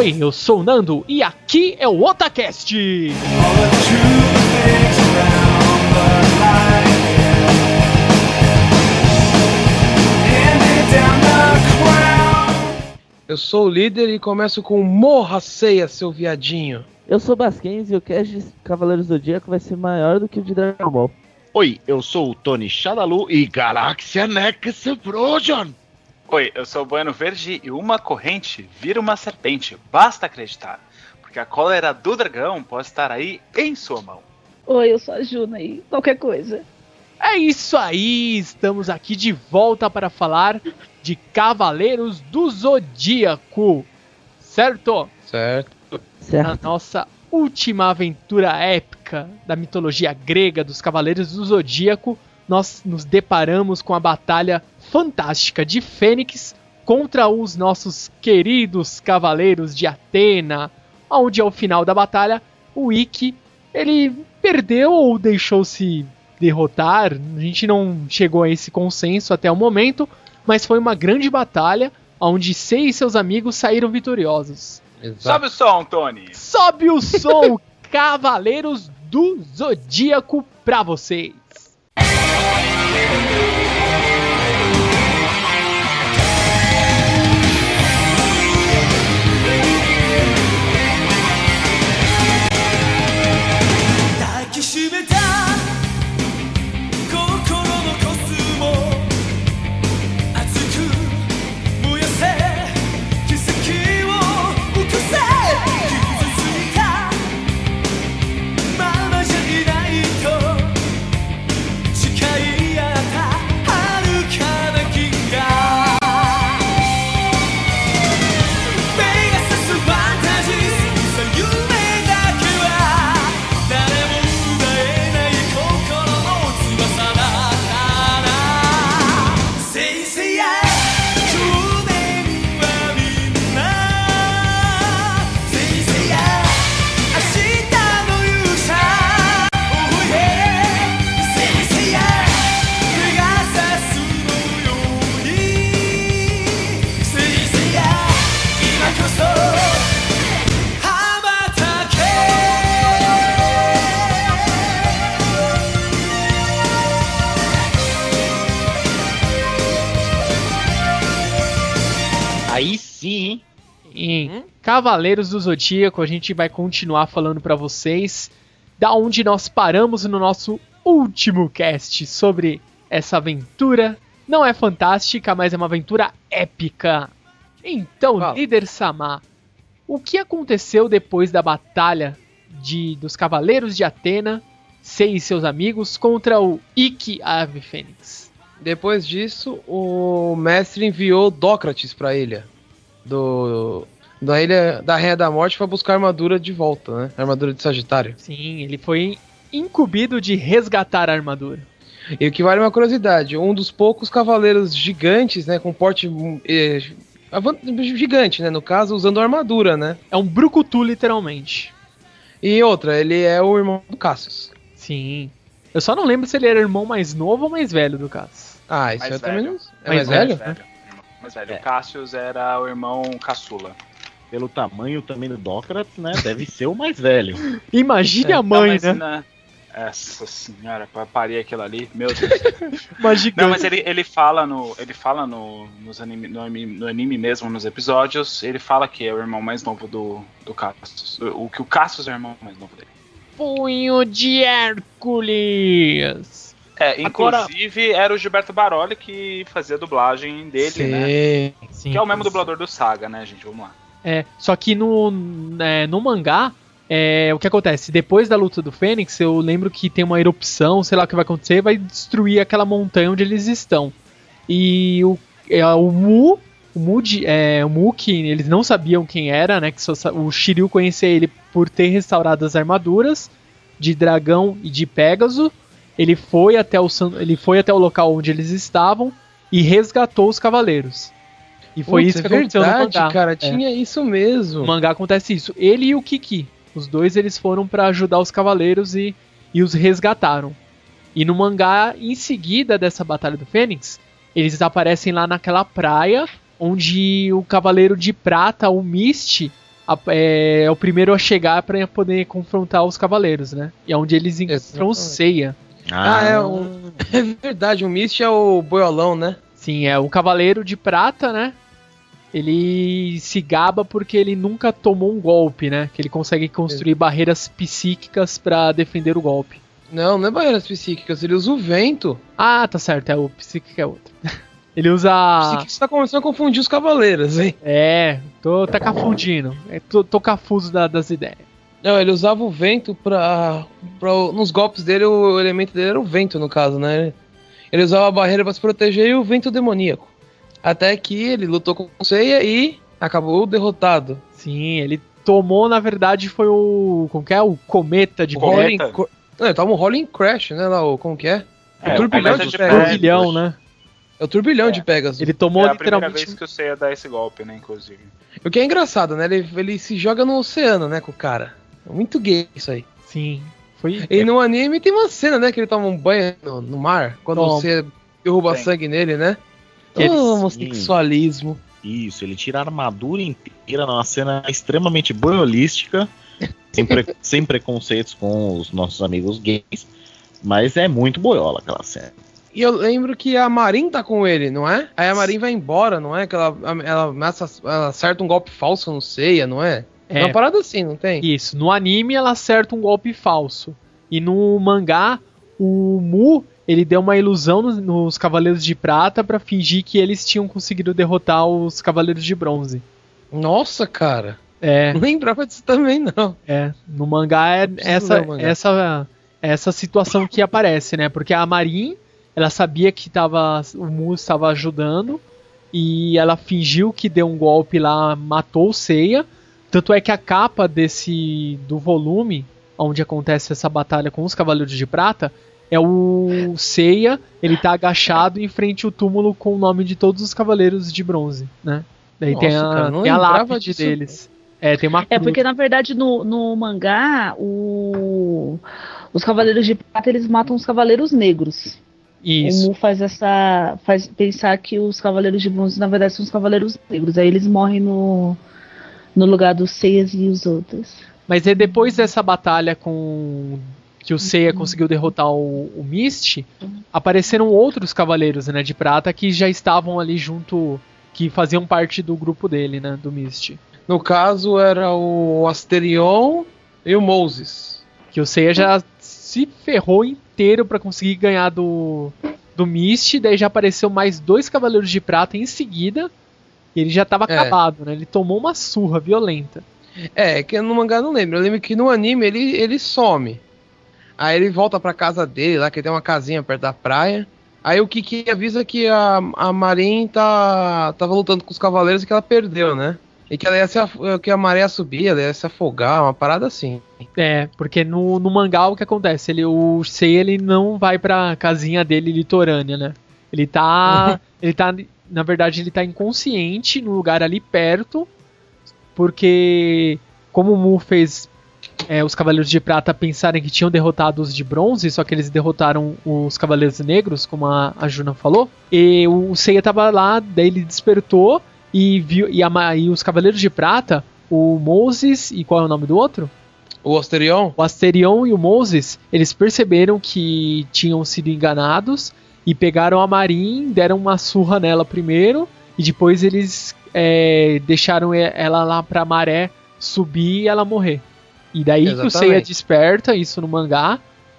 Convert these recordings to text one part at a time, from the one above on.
Oi, eu sou o Nando e aqui é o Otacast! Eu sou o líder e começo com Morra Ceia, seu viadinho. Eu sou o Basquens e o cast de Cavaleiros do Zodíaco vai ser maior do que o de Dragon Ball. Oi, eu sou o Tony Shadalu e Galáxia Nex Explosion. Oi, eu sou o Bueno Verde e uma corrente vira uma serpente, basta acreditar. Porque a cólera do dragão pode estar aí em sua mão. Oi, eu sou a Juna e qualquer coisa. É isso aí, estamos aqui de volta para falar de Cavaleiros do Zodíaco, certo? Certo. Na Certo? nossa última aventura épica da mitologia grega dos Cavaleiros do Zodíaco, nós nos deparamos com a batalha fantástica de Fênix contra os nossos queridos Cavaleiros de Atena, onde ao final da batalha o Ikki ele perdeu ou deixou-se derrotar. A gente não chegou a esse consenso até o momento, mas foi uma grande batalha onde Sei e seus amigos saíram vitoriosos. Exato. Sobe o som, Tony! Sobe o som, Cavaleiros do Zodíaco pra vocês. Cavaleiros do Zodíaco, a gente vai continuar falando pra vocês da onde nós paramos no nosso último cast sobre essa aventura. Não é fantástica, mas é uma aventura épica. Então, líder Samar, o que aconteceu depois da batalha de dos Cavaleiros de Atena, Sei e seus amigos contra o Ikki Ave Fênix? Depois disso, o mestre enviou Dócrates pra ilha. Do. Da ilha da Rainha da Morte pra buscar a armadura de volta, né? A armadura de Sagitário. Sim, ele foi incumbido de resgatar a armadura. E o que vale uma curiosidade: um dos poucos cavaleiros gigantes, né? Com porte. eh, gigante, né? No caso, usando armadura, né? É um brucutu, literalmente. E outra, ele é o irmão do Cassius. Sim. Eu só não lembro se ele era irmão mais novo ou mais velho do Cass. Ah, isso Mais eu também velho. não. É mais, Mais velho? Mais velho. Mais velho. É. O Cassius era o irmão caçula. Pelo tamanho também do Dócrates, né? Deve ser o mais velho. Imagine É, a mãe, mas, né? Essa senhora, pra parir aquilo ali, meu Deus. Uma gigante. Não, mas ele, ele fala no. Ele fala no, nos anime, no, anime, no anime mesmo, nos episódios, ele fala que é o irmão mais novo do, do Cassius. O, que o Cassius é o irmão mais novo dele. Punho de Hércules. É, Agora- inclusive era o Gilberto Baroli que fazia a dublagem dele, né? Sim. Sim. Que é o mesmo dublador do Saga, né, gente? Vamos lá. É, só que no, é, no mangá, é, o que acontece? Depois da luta do Fênix, eu lembro que tem uma erupção, sei lá o que vai acontecer, vai destruir aquela montanha onde eles estão. E o, é, o Mu, o Mu, de- é, o Mu que eles não sabiam quem era, né? Que só o Shiryu conhecia ele por ter restaurado as armaduras de dragão e de Pégaso. Ele foi até o, ele foi até o local onde eles estavam e resgatou os cavaleiros. E foi Putz, isso que é aconteceu no verdade, mangá. cara. É. Tinha isso mesmo. No mangá acontece isso. Ele e o Kiki. Os dois eles foram pra ajudar os cavaleiros e, e os resgataram. E no mangá, em seguida dessa Batalha do Fênix, eles aparecem lá naquela praia onde o Cavaleiro de Prata, o Mist, é, é o primeiro a chegar pra poder confrontar os cavaleiros, né? E é onde eles encontram o. Seiya. Ah, é o- É verdade, o Mist é o boiolão, né? Sim, é o cavaleiro de prata, né? Ele se gaba porque ele nunca tomou um golpe, né? Que ele consegue construir barreiras psíquicas pra defender o golpe. Não, não é barreiras psíquicas, ele usa o vento. Ah, tá certo, é o psíquico é outro. Ele usa. Psíquico você tá começando a confundir os cavaleiros, hein? É, tô tá confundindo. É, tô, tô confuso da- das ideias. Não, ele usava o vento pra, pra. Nos golpes dele, o elemento dele era o vento, no caso, né? Ele usava a barreira pra se proteger e o vento demoníaco. Até que ele lutou com o Seiya e acabou derrotado. Sim, ele tomou, na verdade, foi o. Como que é? O cometa de O Pegasus. cometa. Rolling, Cr- não, ele tava um Rolling Crash, né? Lá, o, como que é? É, o turbilhão cometa de de Pegasus. turbilhão, né? É o turbilhão É. de Pegasus. Ele tomou é a primeira literalmente. vez que o Seiya dá esse golpe, né, inclusive. O que é engraçado, né? Ele, ele se joga no oceano, né, com o cara. É muito gay isso aí. Sim. Foi. E no anime tem uma cena, né, que ele toma um banho no, no mar, quando Toma. você derruba Tem. sangue nele, né? Que Oh, homossexualismo. Isso, ele tira a armadura inteira numa cena extremamente boiolística, sem, pre- sem preconceitos com os nossos amigos gays, mas é muito boiola aquela cena. E eu lembro que a Marin tá com ele, não é? Aí a Marin vai embora, não é? Que ela, ela, ameaça- ela acerta um golpe falso no Seiya, não é? É É, uma parada assim, não tem? Isso, no anime ela acerta um golpe falso. E no mangá, o Mu, ele deu uma ilusão nos, nos Cavaleiros de Prata pra fingir que eles tinham conseguido derrotar os Cavaleiros de Bronze. Nossa, cara. É, Não lembrava disso também, não. é. No mangá é essa, mangá. essa, essa situação que aparece, né? Porque a Marin, ela sabia que tava, o Mu estava ajudando. E ela fingiu que deu um golpe lá, matou o Seiya. Tanto é que a capa desse do volume, onde acontece essa batalha com os Cavaleiros de Prata, é o Seiya, ele tá agachado em frente ao túmulo com o nome de todos os Cavaleiros de Bronze, né? Daí tem Nossa, a, cara, tem a lápide disso. deles. É, tem uma É cruz. porque, na verdade, no, no mangá, o- os Cavaleiros de Prata, eles matam os Cavaleiros Negros. Isso. O Mu faz essa. faz pensar que os Cavaleiros de Bronze, na verdade, são os Cavaleiros Negros. Aí eles morrem no, no lugar dos Seias e os outros. Mas é depois dessa batalha com que o Seiya conseguiu derrotar o, o Mist, apareceram outros cavaleiros, né, de prata que já estavam ali junto, que faziam parte do grupo dele, né, do Mist. No caso, era o Asterion e o Moses. Que o Seiya já se ferrou inteiro pra conseguir ganhar do do Mist, daí já apareceu mais dois cavaleiros de prata em seguida. E ele já tava É. acabado, né? Ele tomou uma surra violenta. É, que no mangá eu não lembro. Eu lembro que no anime ele, ele some. Aí ele volta pra casa dele, lá que tem uma casinha perto da praia. Aí o Kiki avisa que a, a Marin tá, tava lutando com os cavaleiros e que ela perdeu, né? E que, ela ia se, que a maré ia subir, ela ia se afogar, uma parada assim. É, porque no, no mangá o que acontece? Ele, o Sei ele não vai pra casinha dele litorânea, né? Ele tá. ele tá. Na verdade, ele tá inconsciente no lugar ali perto. Porque como o Mu fez é, os Cavaleiros de Prata pensarem que tinham derrotado os de bronze, só que eles derrotaram os Cavaleiros Negros, como a, a Juna falou. E o Seiya tava lá, daí ele despertou e viu. E, a e os Cavaleiros de Prata, o Moses e qual é o nome do outro? O Asterion? O Asterion e o Moses, eles perceberam que tinham sido enganados e pegaram a Marin, deram uma surra nela primeiro e depois eles é, deixaram ela lá pra maré subir e ela morrer. E daí que o Exatamente. Seiya desperta isso no mangá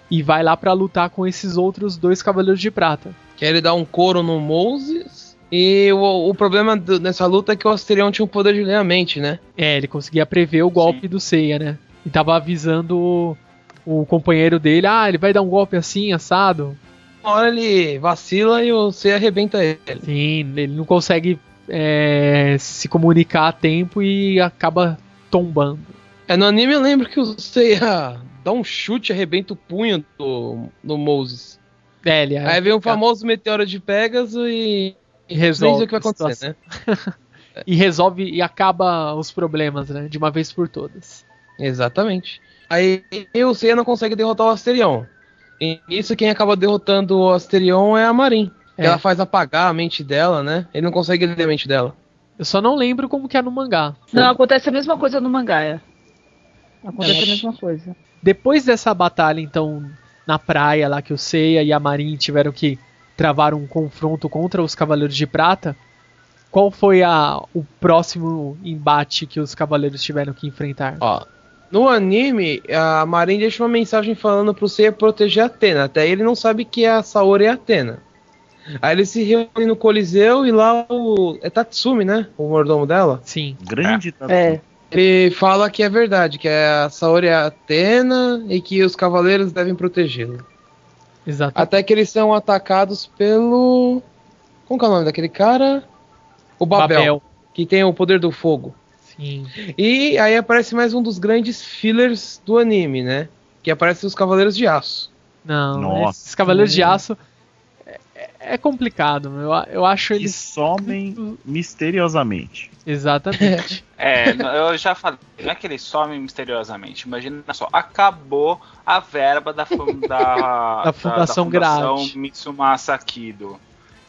e vai lá pra lutar com esses outros dois Cavaleiros de Prata. Que ele dá um couro no Moses. E o, o problema do- nessa luta é que o Asterion tinha o poder de ler a mente, né? É, ele conseguia prever o golpe do Seiya, né? E tava avisando o, o companheiro dele, ah, ele vai dar um golpe assim, assado. Uma hora ele vacila e o Seiya arrebenta ele. Sim, ele não consegue é, se comunicar a tempo e acaba tombando. É, no anime eu lembro que o Seiya dá um chute e arrebenta o punho do, do Moses. É, ele Aí vem o famoso meteoro de Pegasus e. e resolve, o que vai acontecer, né? E resolve e acaba os problemas, né? De uma vez por todas. Exatamente. Aí o Seiya não consegue derrotar o Asterion. E isso quem acaba derrotando o Asterion é a Marin. É. Ela faz apagar a mente dela, né? Ele não consegue ler a mente dela. Eu só não lembro como que é no mangá. Não, acontece a mesma coisa no mangá, é. Acontece a mesma coisa. Depois dessa batalha, então, na praia lá que o Seiya e a Marin tiveram que travar um confronto contra os Cavaleiros de Prata, qual foi a, o próximo embate que os Cavaleiros tiveram que enfrentar? Ó, no anime, a Marin deixa uma mensagem falando pro Seiya proteger a Atena. Até ele não sabe que a Saori é a Atena. Aí eles se reúnem no Coliseu e lá o. É Tatsumi, né? O mordomo dela. Sim. Grande É. Ele fala que é verdade, que a Saori é a Atena e que os cavaleiros devem protegê-la. Exato. Até que eles são atacados pelo. Como que é o nome daquele cara? O Babel, que tem o poder do fogo. Sim. E aí aparece mais um dos grandes fillers do anime, né? Que aparece os Cavaleiros de Aço. Não, Nossa. esses Cavaleiros de Aço é, complicado. Eu, eu acho Que eles. somem misteriosamente. Exatamente. É, eu já falei, não é que eles somem misteriosamente. Imagina só, acabou a verba da, fu- da, Da Fundação Grade. Mitsumasa Kido.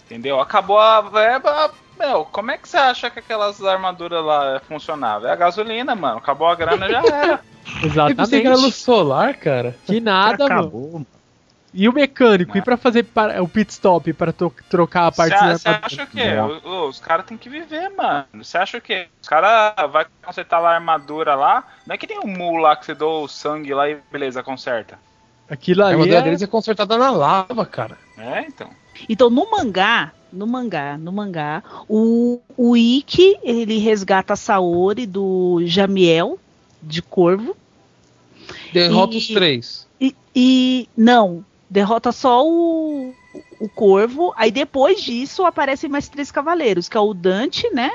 Entendeu? Acabou a verba. Meu, como é que você acha que aquelas armaduras lá funcionavam? É a gasolina, mano. Acabou a grana, já era. Eu pensei que era luz Exatamente. solar, cara. Que nada, mano. Acabou. E o mecânico? E pra fazer para- o pit stop para to- trocar a parte da Você acha o quê? O- Os caras têm que viver, mano. Você acha o quê? Os caras vai consertar lá a armadura lá. Não é que tem um mul lá que você dá o sangue lá e beleza, conserta. Aquilo A ali armadura é... deles é consertada na lava, cara. É, então. Então, no mangá, no mangá, no mangá, o, o Ikki, ele resgata a Saori do Jamiel, de Corvo. Derrota E- os três. E, e não, derrota só o, o Corvo. Aí depois disso aparecem mais três cavaleiros, que é o Dante, né?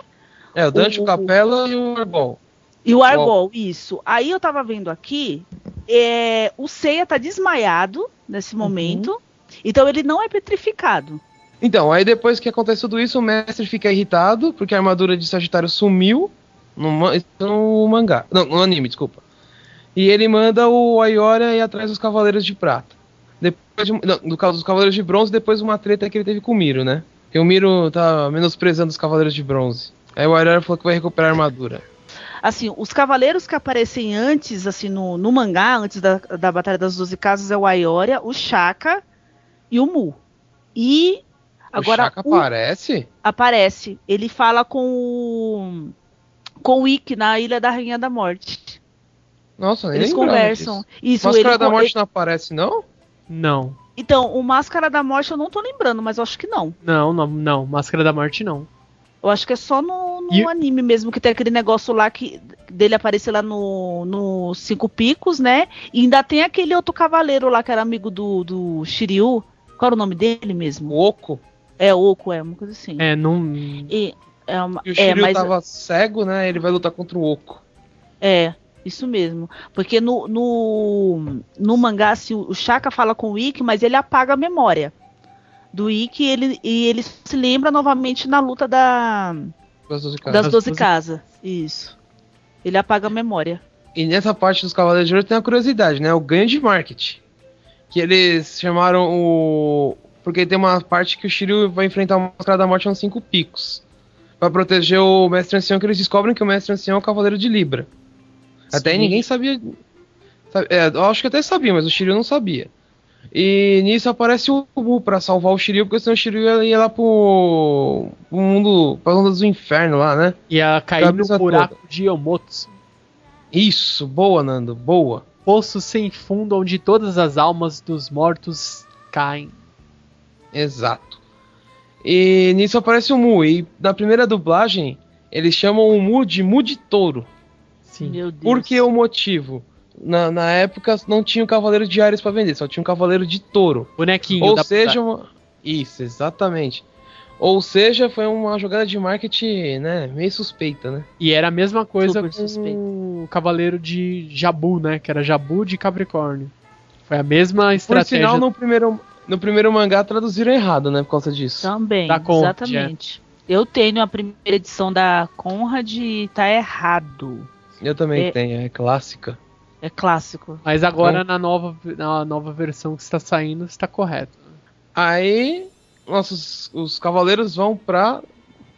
É, o Dante, o, o- Capela e o Arbol. E o Argol, isso. Aí eu tava vendo aqui, é, o Seiya tá desmaiado nesse momento. Então ele não é petrificado. Então, aí depois que acontece tudo isso, o mestre fica irritado, porque a armadura de Sagitário sumiu no, no mangá. Não, no anime, desculpa. E ele manda o Ayora ir atrás dos Cavaleiros de Prata. Depois de, não, no caso dos Cavaleiros de Bronze, depois de uma treta que ele teve com o Miro, né? Porque o Miro tá menosprezando os Cavaleiros de Bronze. Aí o Ayora falou que vai recuperar a armadura. Assim, os cavaleiros que aparecem antes, assim, no, no mangá, antes da, da Batalha das Doze Casas, é o Ayoria, o Shaka e o Mu. E agora o Shaka o- aparece? aparece. Ele fala com o. com o Ikki na Ilha da Rainha da Morte. Nossa, Eles conversam. disso. Isso, Máscara ele da Morte não aparece, não? Não. Então, o Máscara da Morte eu não tô lembrando, mas eu acho que não. Não, não, não. Máscara da Morte não. Eu acho que é só no, no E- anime mesmo, que tem aquele negócio lá que dele aparecer lá no, no Cinco Picos, né? E ainda tem aquele outro cavaleiro lá que era amigo do, do Shiryu. Qual era o nome dele mesmo? Oco. É Oco, é uma coisa assim. É, não. E, é, uma, E o é, Shiryu mas tava cego, né? Ele vai lutar contra o Oco. é isso mesmo. Porque no, no, no mangá, assim, o Shaka fala com o Ikki, mas ele apaga a memória do Ikki e ele, e ele se lembra novamente na luta da, Das 12 casas. das Das Doze Doze- Casas. Isso. Ele apaga a memória. E nessa parte dos Cavaleiros de Ouro tem uma curiosidade, né? O ganho de marketing. Que eles chamaram o. Porque tem uma parte que o Shiryu vai enfrentar a Máscara da Morte nos cinco picos. Pra proteger o Mestre Ancião, que eles descobrem que o Mestre Ancião é o Cavaleiro de Libra. Até aí ninguém sabia. sabe- é, eu acho que até sabia, mas o Shiryu não sabia. E nisso aparece o Mu pra salvar o Shiryu, porque senão o Shiryu ia, ia lá pro. pro mundo. pra ondas do inferno lá, né? Ia cair no buraco de Yomotsu. Isso, boa, Nando, boa. Poço sem fundo onde todas as almas dos mortos caem. Exato. E nisso aparece o Mu. E na primeira dublagem, eles chamam o Mu de Mu de Touro. Sim. Meu Deus. Por que o motivo? Na, na época não tinha o Cavaleiro de Ares pra vender, só tinha um Cavaleiro de Touro. Bonequinho. Ou da- seja, uma... isso, exatamente. Ou seja, foi uma jogada de marketing, né, meio suspeita, né? E era a mesma coisa Super com suspeito. o Cavaleiro de Jabu, né? Que era Jabu de Capricórnio. Foi a mesma Por estratégia. sinal, no primeiro, no primeiro mangá traduziram errado, né, por causa disso. Também, Da Conrad, exatamente. Eu tenho a primeira edição da Conrad e tá errado. Eu também É- tenho, é clássica. É clássico. Mas agora na nova, na nova versão que está saindo, está correto. Aí, nossos os cavaleiros vão pra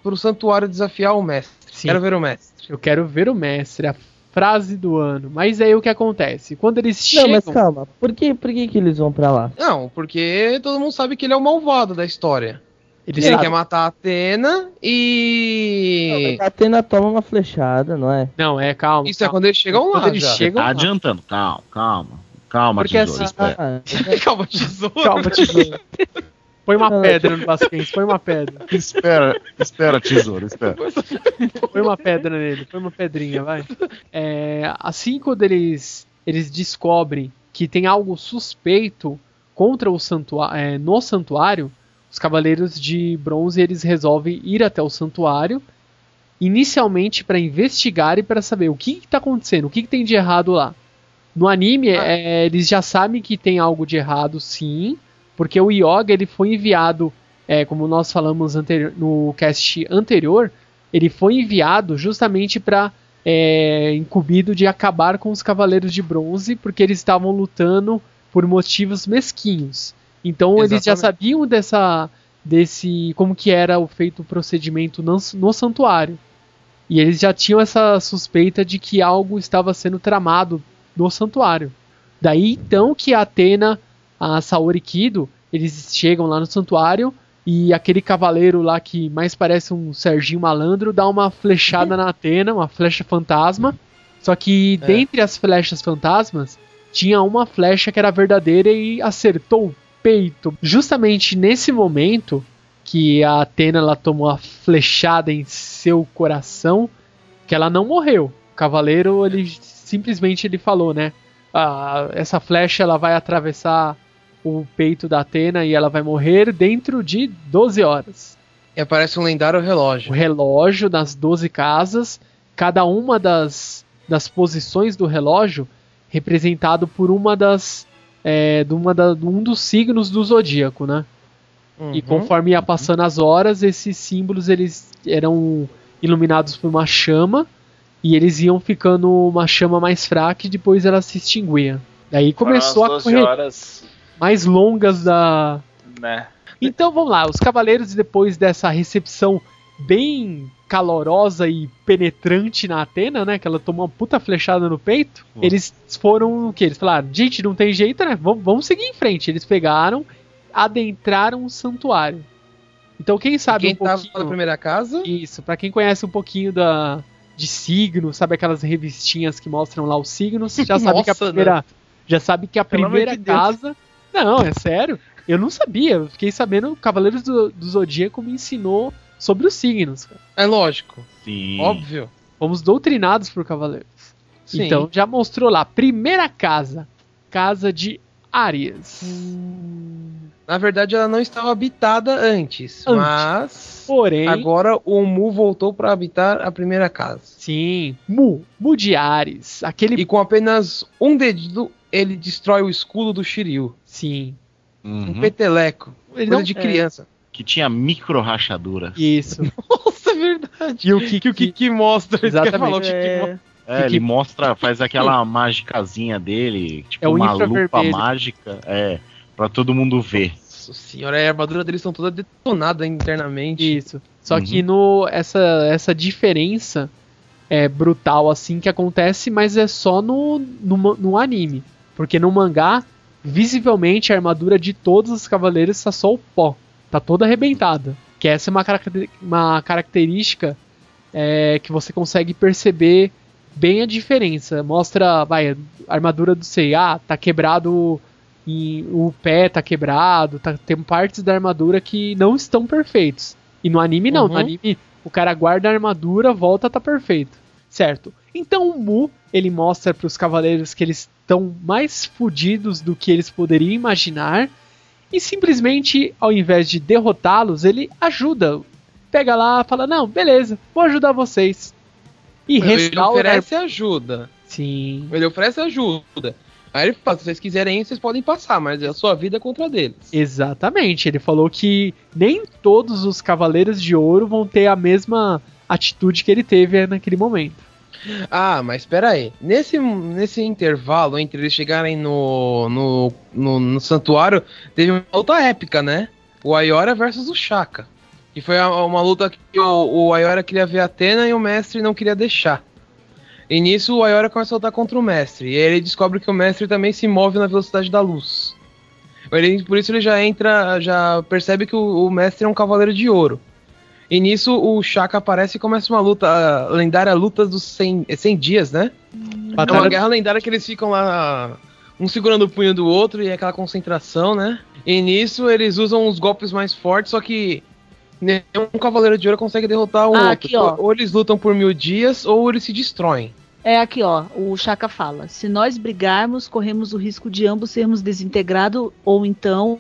pro santuário desafiar o mestre. Sim. Quero ver o mestre. Eu quero ver o mestre, a frase do ano. Mas aí o que acontece? Quando eles Não, chegam. mas calma. Por que, por que, que eles vão pra lá? Não, porque todo mundo sabe que ele é o malvado da história. Eles Ele sabem- quer matar a Atena e. A Atena toma uma flechada, não é? Não, é, calma. Isso é calma. quando eles chegam lá. Quando eles já. chegam Tá lá. adiantando. Calma, calma. Calma, Porque tesouro, assim-. Ah, Calma, tesouro. Calma, tesouro. Põe uma Não, pedra no Vasquez, põe uma pedra. Espera, espera, tesouro, espera. Põe uma pedra nele, põe uma pedrinha, vai. É, assim quando eles, eles descobrem que tem algo suspeito contra o santuário, no santuário, os cavaleiros de bronze eles resolvem ir até o santuário, inicialmente para investigar e para saber o que está acontecendo, o que, que tem de errado lá. No anime, Ah. é, eles já sabem que tem algo de errado, sim, porque o Yoga ele foi enviado, é, como nós falamos no cast anterior, ele foi enviado justamente para é, incumbido de acabar com os cavaleiros de bronze, porque eles estavam lutando por motivos mesquinhos. Então eles já Exatamente. sabiam dessa desse como que era o feito o procedimento no, no santuário. E eles já tinham essa suspeita de que algo estava sendo tramado no santuário. Daí então que a Atena, a Saori Kido, eles chegam lá no santuário e aquele cavaleiro lá que mais parece um Serginho Malandro dá uma flechada na Atena, uma flecha fantasma. Só que É. dentre as flechas fantasmas tinha uma flecha que era verdadeira e acertou peito. Justamente nesse momento que a Atena ela tomou a flechada em seu coração, que ela não morreu. O cavaleiro ele simplesmente ele falou, né? "Ah, essa flecha ela vai atravessar o peito da Atena e ela vai morrer dentro de 12 horas. E aparece um lendário O relógio. relógio das 12 casas, cada uma das, das posições do relógio representado por uma das é, de uma da, de um dos signos do zodíaco, né? E Uhum. conforme ia passando as horas, esses símbolos eles eram iluminados por uma chama e eles iam ficando uma chama mais fraca e depois ela se extinguia. Daí começou a as 12 correr horas, mais longas da, né? então vamos lá, os cavaleiros depois dessa recepção bem calorosa e penetrante na Atena, né, que ela tomou uma puta flechada no peito, Pô. eles foram o que? Eles falaram, gente, não tem jeito, né? Vamos, vamos seguir em frente. Eles pegaram, adentraram o santuário. Então quem sabe Quem um tava pouquinho na primeira casa? isso, pra quem conhece um pouquinho da de signo, sabe aquelas revistinhas que mostram lá os signos, já sabe que a Nossa, primeira já sabe que a Pelo primeira de casa Não, é sério. Eu não sabia, eu fiquei sabendo, Cavaleiros do, do Zodíaco me ensinou sobre os signos. cara. É lógico, Sim. óbvio. Fomos doutrinados por Cavaleiros. Sim. Então já mostrou lá, primeira casa, casa de Áries. Na verdade, ela não estava habitada antes, Antes. mas Porém, agora o Mu voltou para habitar a primeira casa. sim, Mu, Mu de Ares, aquele E com apenas um dedo, ele destrói o escudo do Shiryu. sim. Uhum. Um peteleco. Ele Coisa não de é, criança. Que tinha micro rachaduras. Isso. Nossa, é verdade. E o que, Que o mostra. que eu ia Exatamente. É, mostra. É, Que- ele mostra, faz aquela magicazinha dele, tipo É o uma lupa mágica, é, pra todo mundo ver. Nossa senhora, a armadura deles são toda detonada internamente. Isso. Só Uhum. que no essa essa diferença é brutal assim que acontece, mas é só no, no, no anime. Porque no mangá, visivelmente a armadura de todos os cavaleiros está só o pó. Tá toda arrebentada. Que essa é uma, caracter- uma característica é, que você consegue perceber bem a diferença. Mostra, vai, a armadura do Seiya tá quebrado e o pé tá quebrado, tá, tem partes da armadura que não estão perfeitos. E no anime não, no Uhum. anime o cara guarda a armadura, volta, tá perfeito. Certo. Então o Mu, ele mostra para os cavaleiros que eles estão mais fodidos do que eles poderiam imaginar e simplesmente, ao invés de derrotá-los, ele ajuda. Pega lá, fala: "Não, beleza, vou ajudar vocês". E Ele restaura. oferece ajuda. Sim. Ele oferece ajuda. Aí ele fala, se vocês quiserem vocês podem passar, mas é a sua vida contra a deles. Exatamente, ele falou que nem todos os Cavaleiros de Ouro vão ter a mesma atitude que ele teve naquele momento. Ah, mas espera aí. Nesse, nesse intervalo entre eles chegarem no, no, no, no santuário, teve uma outra épica, né? O Ayora versus o Shaka. Que foi uma luta que o, o Ayora queria ver Atena e o mestre não queria deixar. E nisso o Ayora começa a lutar contra o mestre. E aí ele descobre que o mestre também se move na velocidade da luz. Ele- por isso ele já entra, já percebe que o, o mestre é um cavaleiro de ouro. E nisso o Shaka aparece e começa uma luta, a lendária luta dos 100, é 100 dias, né? É uma Batalha guerra lendária que eles ficam lá, um segurando o punho do outro e é aquela concentração, né? E nisso eles usam os golpes mais fortes, só que nenhum cavaleiro de ouro consegue derrotar o Ah, outro. aqui, ó. Ou eles lutam por mil dias, ou eles se destroem. É aqui, ó. O Chaka fala: se nós brigarmos, corremos o risco de ambos sermos desintegrados, ou então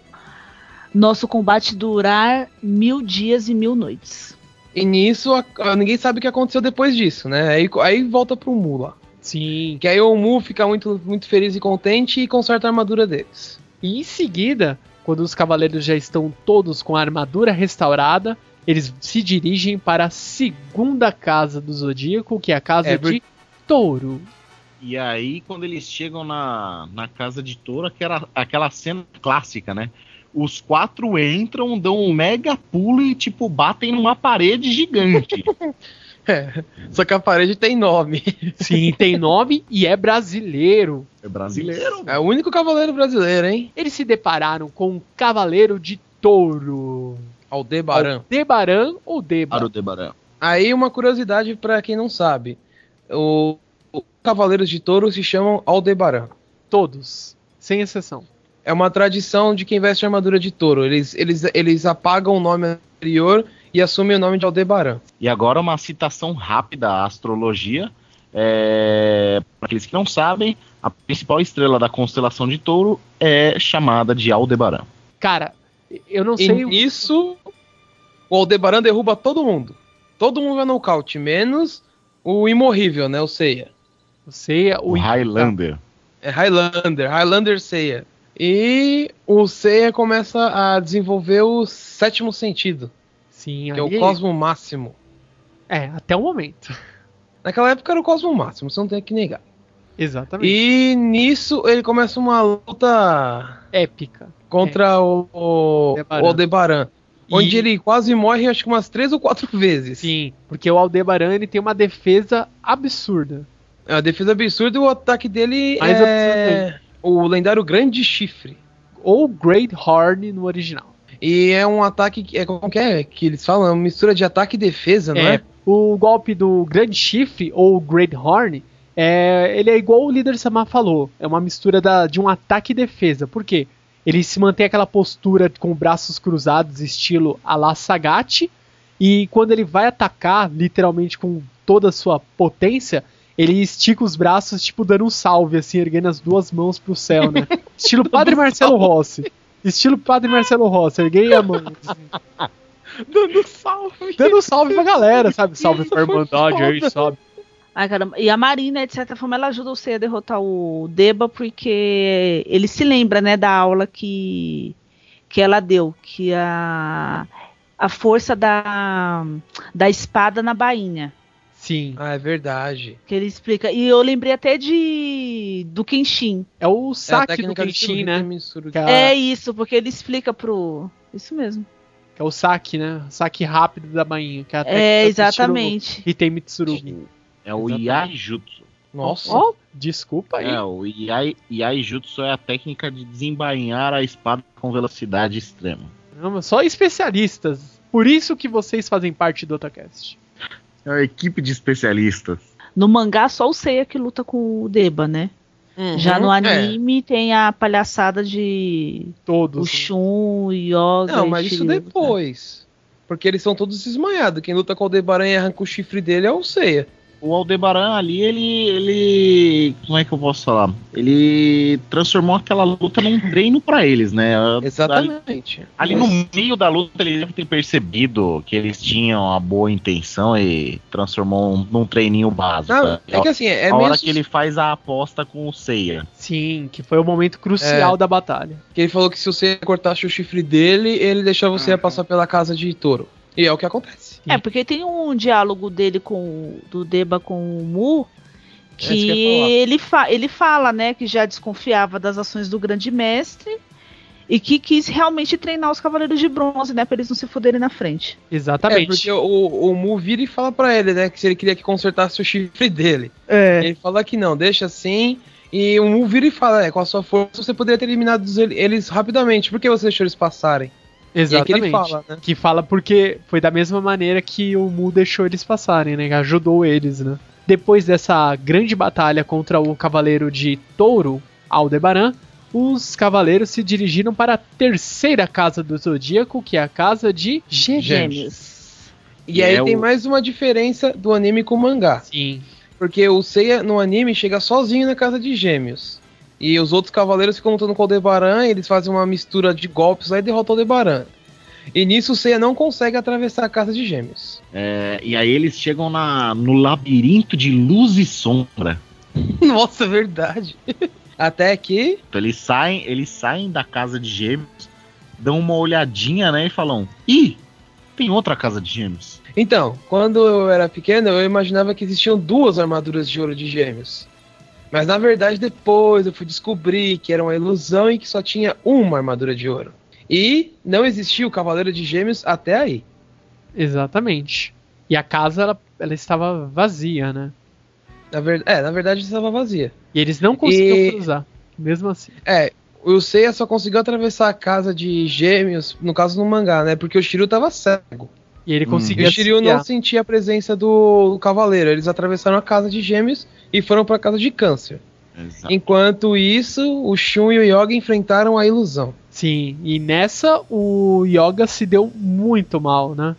nosso combate durar mil dias e mil noites. E nisso, a- a- ninguém sabe o que aconteceu depois disso, né? Aí, aí volta pro Mu lá. Sim. Que aí o Mu fica muito, muito feliz e contente e conserta a armadura deles. E em seguida, quando os cavaleiros já estão todos com a armadura restaurada, eles se dirigem para a segunda casa do Zodíaco, que é a casa É, de Touro. E aí, quando eles chegam na, na casa de touro, aquela, aquela cena clássica, né? Os quatro entram, dão um mega pulo e, tipo, batem numa parede gigante. É, só que a parede tem nome. Sim, tem nome e é brasileiro. É brasileiro. É o único cavaleiro brasileiro, hein? Eles se depararam com um cavaleiro de touro. Aldebaran. Debaran ou Deba? Arudebaran. Aí uma curiosidade pra quem não sabe. O, os cavaleiros de touro se chamam Aldebaran. Todos, sem exceção. É uma tradição de quem veste armadura de touro. Eles, eles, eles apagam o nome anterior e assumem o nome de Aldebaran. E agora uma citação rápida à astrologia. É... Para aqueles que não sabem, a principal estrela da constelação de touro é chamada de Aldebaran. Cara, eu não E sei. o- nisso, o Aldebaran derruba todo mundo. Todo mundo vai nocaute, menos o imorrível, né? O Seiya. Eu sei O o Highlander. É Highlander, Highlander Seiya. E o Seiya começa a desenvolver o sétimo sentido, Sim, que é o Cosmo Máximo. É, até o momento. Naquela época era o Cosmo Máximo, você não tem que negar. Exatamente. E nisso ele começa uma luta Épica. contra o, o, Aldebaran. o Aldebaran. E- Onde ele quase morre, acho que umas três ou quatro vezes. Sim, porque o Aldebaran ele tem uma defesa absurda. É uma defesa absurda e o ataque dele Mais é o lendário Grande Chifre. Ou Great Horn no original. E é um ataque que é como que é que eles falam, é uma mistura de ataque e defesa, não É, é? o golpe do Grande Chifre ou Great Horn, é, ele é igual o líder Samar falou. É uma mistura da- de um ataque e defesa. Por quê? Ele se mantém aquela postura com braços cruzados, estilo a la Sagat. E quando ele vai atacar, literalmente com toda a sua potência, ele estica os braços, tipo, dando um salve, assim, erguendo as duas mãos pro céu, né? Estilo Padre Marcelo Rossi. Estilo Padre Marcelo Rossi, erguei a mão. assim. Dando salve. Dando um salve pra galera, sabe? Salve pra Irmandade aí, sabe? Ai, caramba. E a Marina, de certa forma, ela ajuda você a derrotar o Deba, porque ele se lembra, né, da aula que, que ela deu, que a, a força da, da espada na bainha. Sim. Ah, é verdade. Que ele explica. E eu lembrei até de do Kenshin. É o É saque do técnica de Kenshin, né? É, É isso, porque ele explica pro. Isso mesmo. que é o saque, né? Saque rápido da bainha. Que é, a É, técnica do exatamente. Hitei Mitsurugi. É o. Yaijutsu. Nossa. Ó, desculpa aí. É, o Yai, Yaijutsu é a técnica de desembainhar a espada com velocidade extrema. Caramba, só especialistas. Por isso que vocês fazem parte do Otacast. É uma equipe de especialistas. No mangá, só o Seiya que luta com o Deba, né? Uhum, Já no é. anime tem a palhaçada de o Todos. Shun, o Yoga. Não, mas isso depois. Porque eles são todos desmaiados. Quem luta com o Aldebaran e arranca o chifre dele é o Seiya. O Aldebaran ali, ele, ele. Como é que eu posso falar? Ele transformou aquela luta num treino pra eles, né? Ali, Exatamente. ali no meio da luta, ele deve ter percebido que eles tinham uma boa intenção e transformou um- num treininho básico. Não, é que assim, é a meio hora que ele faz a aposta com o Seiya. Sim, que foi o momento crucial da batalha. que ele falou que se você cortasse o chifre dele, ele deixava você Uhum. passar pela casa de touro. E é o que acontece. É, porque tem um diálogo dele com o- do Deba com o Mu É que que ia falar. ele, fa ele fala, né, que já desconfiava das ações do grande mestre E que quis realmente treinar os Cavaleiros de Bronze, né? Pra eles não se fuderem na frente. É, Exatamente. porque o, o Mu vira e fala pra ele, né, que se ele queria que consertasse o chifre dele. É. Ele fala que não, deixa assim. E o Mu vira e fala, é, com a sua força você poderia ter eliminado eles rapidamente. Por que você deixou eles passarem? Exatamente. E é que ele fala, né? Que fala porque foi da mesma maneira que o Mu deixou eles passarem, né? Que ajudou eles, né? Depois dessa grande batalha contra o Cavaleiro de Touro, Aldebaran, os cavaleiros se dirigiram para a terceira casa do Zodíaco, que é a casa de Gêmeos. E E aí é tem o- mais uma diferença do anime com o mangá. Sim. Porque o Seiya no anime chega sozinho na casa de gêmeos. E os outros cavaleiros ficam lutando com o Aldebaran, eles fazem uma mistura de golpes lá e derrotam o Aldebaran. E nisso o Seiya não consegue atravessar a casa de gêmeos. É, e aí eles chegam na, no labirinto de luz e sombra. Nossa, é verdade. Até que. Então eles saem, eles saem da casa de gêmeos, dão uma olhadinha, né, e falam: Ih, tem outra casa de gêmeos. Então, quando eu era pequeno, eu imaginava que existiam duas armaduras de ouro de gêmeos. Mas na verdade, depois eu fui descobrir que era uma ilusão e que só tinha uma armadura de ouro. E não existia o Cavaleiro de Gêmeos até aí. Exatamente. E a casa, ela, ela estava vazia, né? Na, ver... é, na verdade estava vazia. E eles não conseguiam E- cruzar. Mesmo assim. É, o Seiya só conseguiu atravessar a casa de gêmeos, no caso no mangá, né? Porque o Shiryu tava cego. E ele Hum. E conseguia o Shiryu não sentia a presença do, do cavaleiro. Eles atravessaram a casa de gêmeos e foram pra casa de câncer. Exato. Enquanto isso, o Shun e o Yoga enfrentaram a ilusão. Sim, e nessa o Yoga se deu muito mal, né?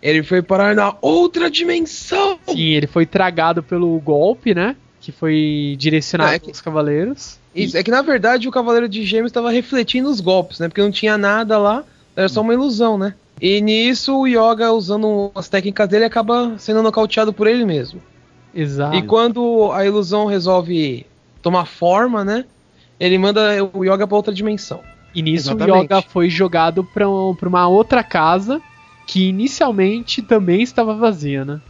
Ele foi parar na outra dimensão! Sim, ele foi tragado pelo golpe, né? Que foi direcionado Ah, é que- aos cavaleiros. Isso, é que na verdade o Cavaleiro de Gêmeos estava refletindo os golpes, né? Porque não tinha nada lá, era só uma ilusão, né? E nisso o Yoga, usando as técnicas dele, acaba sendo nocauteado por ele mesmo. Exato. E quando a ilusão resolve tomar forma, né? Ele manda o Yoga pra outra dimensão. E nisso o Exatamente. Yoga foi jogado pra, um- pra uma outra casa que inicialmente também estava vazia, né?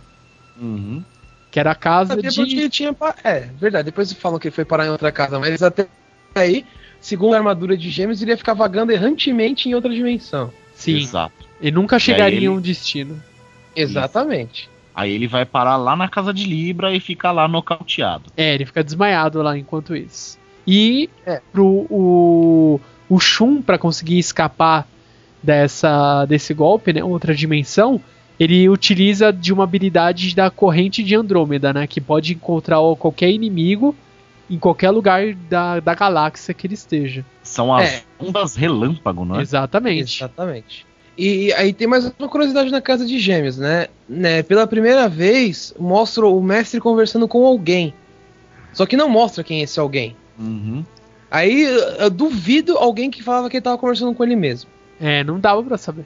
Uhum. Que era a casa de. ele tinha. pa- É, verdade. Depois falam que ele foi parar em outra casa, mas até aí, segundo a armadura de gêmeos, ele ia ficar vagando errantemente em outra dimensão. Sim. Exato. E nunca chegaria ele- em um destino. Exatamente. Aí ele vai parar lá na casa de Libra e fica lá nocauteado. É, ele fica desmaiado lá enquanto isso. E É. pro o, o Shun, pra conseguir escapar dessa, desse golpe, né, outra dimensão, ele utiliza de uma habilidade da corrente de Andrômeda, né, que pode encontrar qualquer inimigo em qualquer lugar da, da galáxia que ele esteja. São as É. ondas relâmpago, não é? Exatamente. Exatamente. E aí tem mais uma curiosidade na casa de gêmeos, né? né? Pela primeira vez, mostra o mestre conversando com alguém. Só que não mostra quem é esse alguém. Uhum. Aí eu duvido alguém que falava que ele tava conversando com ele mesmo. É, não dava pra saber.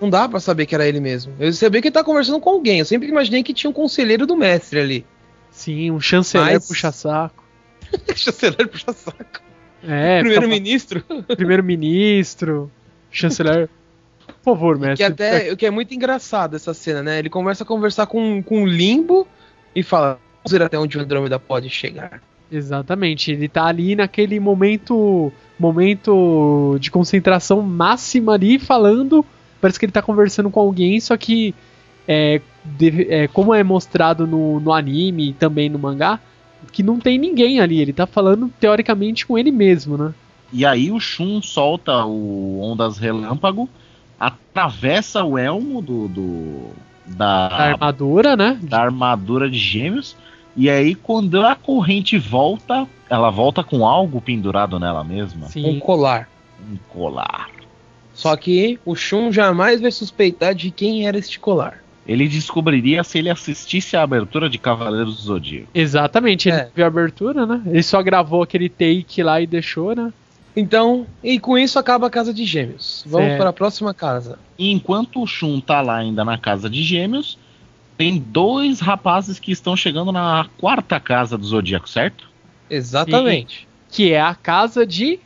Não dá pra saber que era ele mesmo. Eu sabia que ele tava conversando com alguém. Eu sempre imaginei que tinha um conselheiro do mestre ali. Sim, um chanceler Mas- puxa-saco. Chanceler puxa saco. É, Primeiro-ministro. primeiro-ministro, chanceler. Por favor, Que mestre. até, o que é muito engraçado essa cena, né? Ele começa a conversar com, com o Limbo e fala: Vamos ver até onde o Andrômeda pode chegar. Exatamente, ele tá ali naquele momento momento de concentração máxima ali falando, parece que ele tá conversando com alguém, só que é, deve- é, como é mostrado no, no anime e também no mangá, que não tem ninguém ali, ele tá falando teoricamente com ele mesmo, né? E aí o Shun solta o Ondas Relâmpago, atravessa o elmo do, do- A da, armadura, né? da armadura de gêmeos. E aí, quando a corrente volta, ela volta com algo pendurado nela mesma. Um Sim, colar. Um colar. Só que o Shun jamais vai suspeitar de quem era este colar. Ele descobriria se ele assistisse à abertura de Cavaleiros do Zodíaco. exatamente, ele É. viu a abertura, né? Ele só gravou aquele take lá e deixou, né? Então, e com isso acaba a casa de gêmeos. Vamos Certo. para a próxima casa. E enquanto o Shun tá lá ainda na casa de gêmeos, tem dois rapazes que estão chegando na quarta casa do Zodíaco, certo? Exatamente. Que é a casa de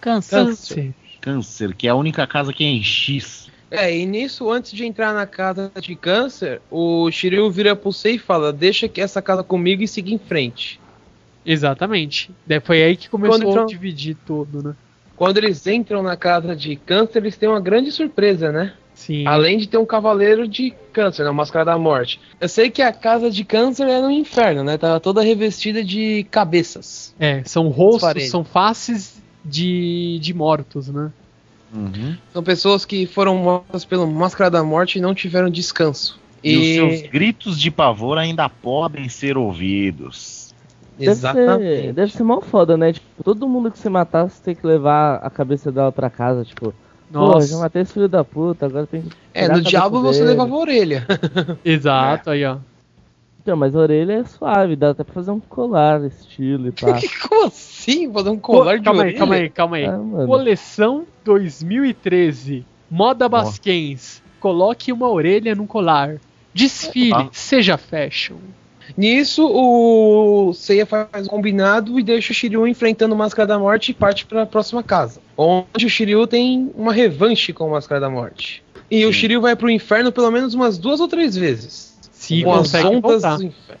Câncer. Câncer. Câncer, que é a única casa que é em X. É, e nisso, antes de entrar na casa de câncer, o Shiryu vira pro Sei e fala: Deixa que essa casa comigo e siga em frente. Exatamente. Daí foi aí que começou Quando a dividir tudo, né? quando eles entram na casa de câncer, eles têm uma grande surpresa, né? Sim. Além de ter um cavaleiro de câncer, né? Máscara da Morte. Eu sei que a casa de câncer é no inferno, né? Tava toda revestida de cabeças. É, são rostos, são faces de, de mortos, né? Uhum. São pessoas que foram mortas pelo Máscara da Morte e não tiveram descanso. E... os seus gritos de pavor ainda podem ser ouvidos. Deve Exatamente. ser, deve ser mal foda, né? Tipo, todo mundo que você matar, você tem que levar a cabeça dela pra casa, tipo. Pô, já matei esse filho da puta, agora tem que. É, no diabo você dele. levava a orelha. Exato, aí ó. Então, mas a orelha é suave, dá até pra fazer um colar, estilo e pá. Como assim? Fazer um colar de calma aí, orelha? calma aí, calma aí. Ah, mano. Coleção 2013. Moda Basquens. Coloque uma orelha num colar. Desfile, Ah. seja fashion. Nisso, o Seiya faz um combinado e deixa o Shiryu enfrentando o Máscara da Morte e parte para a próxima casa. Onde o Shiryu tem uma revanche com o Máscara da Morte. E o Sim. Shiryu vai pro inferno pelo menos umas duas ou três vezes. Se com as consegue ondas voltar. do inferno.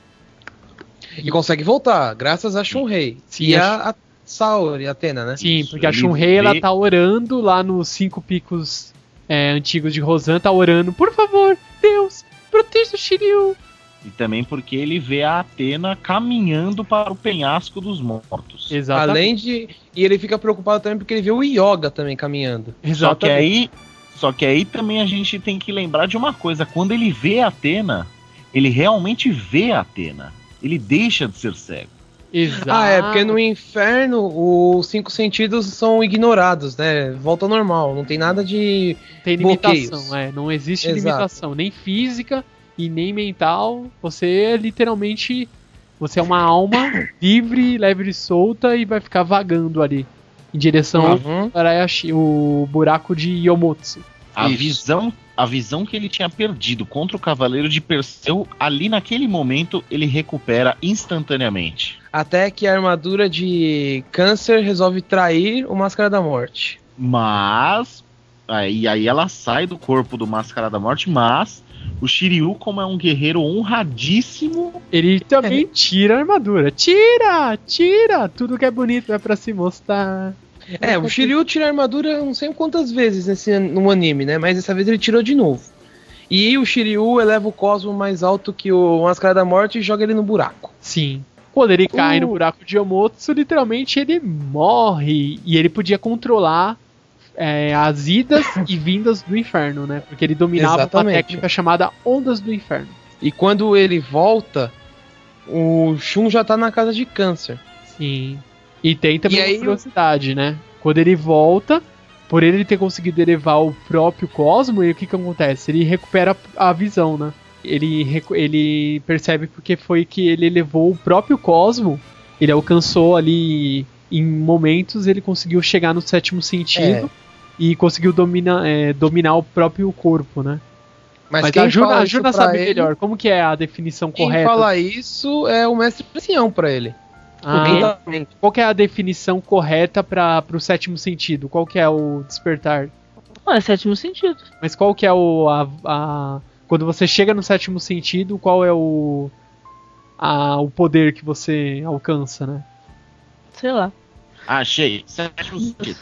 E consegue voltar, graças a Shunrei. Sim, e a a, a Saori, a Atena, né? Sim, porque a Shunrei, ela tá orando lá nos cinco picos é, antigos de Rosan, tá orando, por favor, Deus, proteja o Shiryu. E também porque ele vê a Atena caminhando para o penhasco dos mortos. Exatamente. Além de. E ele fica preocupado também porque ele vê o Yoga também caminhando. Só que Exatamente. aí, só que aí também a gente tem que lembrar de uma coisa, quando ele vê a Atena, ele realmente vê a Atena. Ele deixa de ser cego. Exato. Ah, é, porque no inferno os cinco sentidos são ignorados, né? Volta ao normal, não tem nada de. tem bloqueios. limitação, é, não existe Exato. limitação, nem física e nem mental. Você é literalmente, você é uma alma livre, leve e solta e vai ficar vagando ali em direção Uhum. para Ayashi- o buraco de Yomotsu. A Isso. visão, a visão que ele tinha perdido contra o Cavaleiro de Perseu, ali naquele momento ele recupera instantaneamente. Até que a armadura de câncer resolve trair o Máscara da Morte. Mas aí, aí ela sai do corpo do Máscara da Morte, mas o Shiryu, como é um guerreiro honradíssimo, Ele também tira a armadura. Tira! Tira! Tudo que é bonito é pra se mostrar. É, o Shiryu tira a armadura não sei quantas vezes nesse, no anime, né? Mas dessa vez ele tirou de novo. E o Shiryu eleva o cosmo mais alto que o Máscara da Morte e joga ele no buraco. Sim. Quando ele cai Uh. no buraco de Yomotsu, literalmente ele morre. E ele podia controlar é, as idas e vindas do inferno, né? Porque ele dominava uma Exatamente. técnica chamada Ondas do Inferno. E quando ele volta, o Shun já tá na casa de câncer. Sim. E tem também E uma aí curiosidade, né? Quando ele volta, por ele ter conseguido elevar o próprio cosmo, e o que que acontece? Ele recupera a visão, né? Ele, ele percebe porque foi que ele elevou o próprio cosmo, ele alcançou ali em momentos, ele conseguiu chegar no sétimo sentido É. e conseguiu domina, é, dominar o própio corpo, né? Mas, Mas, quem a Juna, fala a isso Juna pra sabe ele- melhor. Como que é a definição Quem correta? fala isso é o mestre Precião pra ele. Ah, Exatamente. Qual que é a definição correta para o sétimo sentido? Qual que é o despertar? Não, é sétimo sentido. Mas qual que é o a, a- quando você chega no sétimo sentido, qual é o a, o poder que você alcança, né? Sei lá. achei. Sétimo sentido.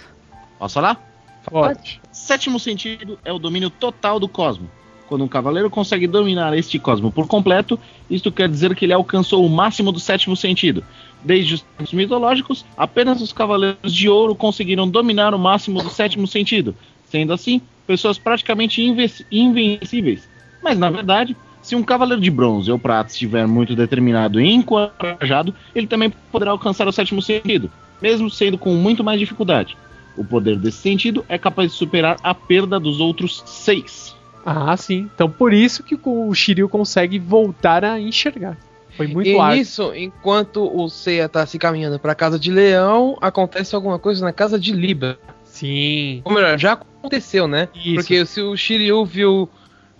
Posso falar? Pode. Sétimo sentido é o domínio total do cosmo. Quando um cavaleiro consegue dominar este cosmo por completo, isto quer dizer que ele alcançou o máximo do sétimo sentido. Desde os tempos mitológicos, apenas os cavaleiros de ouro conseguiram dominar o máximo do sétimo sentido. Sendo assim, pessoas praticamente inve- invencíveis. Mas na verdade, se um cavaleiro de bronze ou prata estiver muito determinado e encorajado, ele também poderá alcançar o sétimo sentido, mesmo sendo com muito mais dificuldade. O poder desse sentido é capaz de superar a perda dos outros seis. Ah, sim. Então por isso que o Shiryu consegue voltar a enxergar. Foi muito e nisso, enquanto o Seiya tá se caminhando pra casa de Leão, acontece alguma coisa na casa de Libra. Sim. Ou melhor, já aconteceu, né? Isso. Porque se o Shiryu viu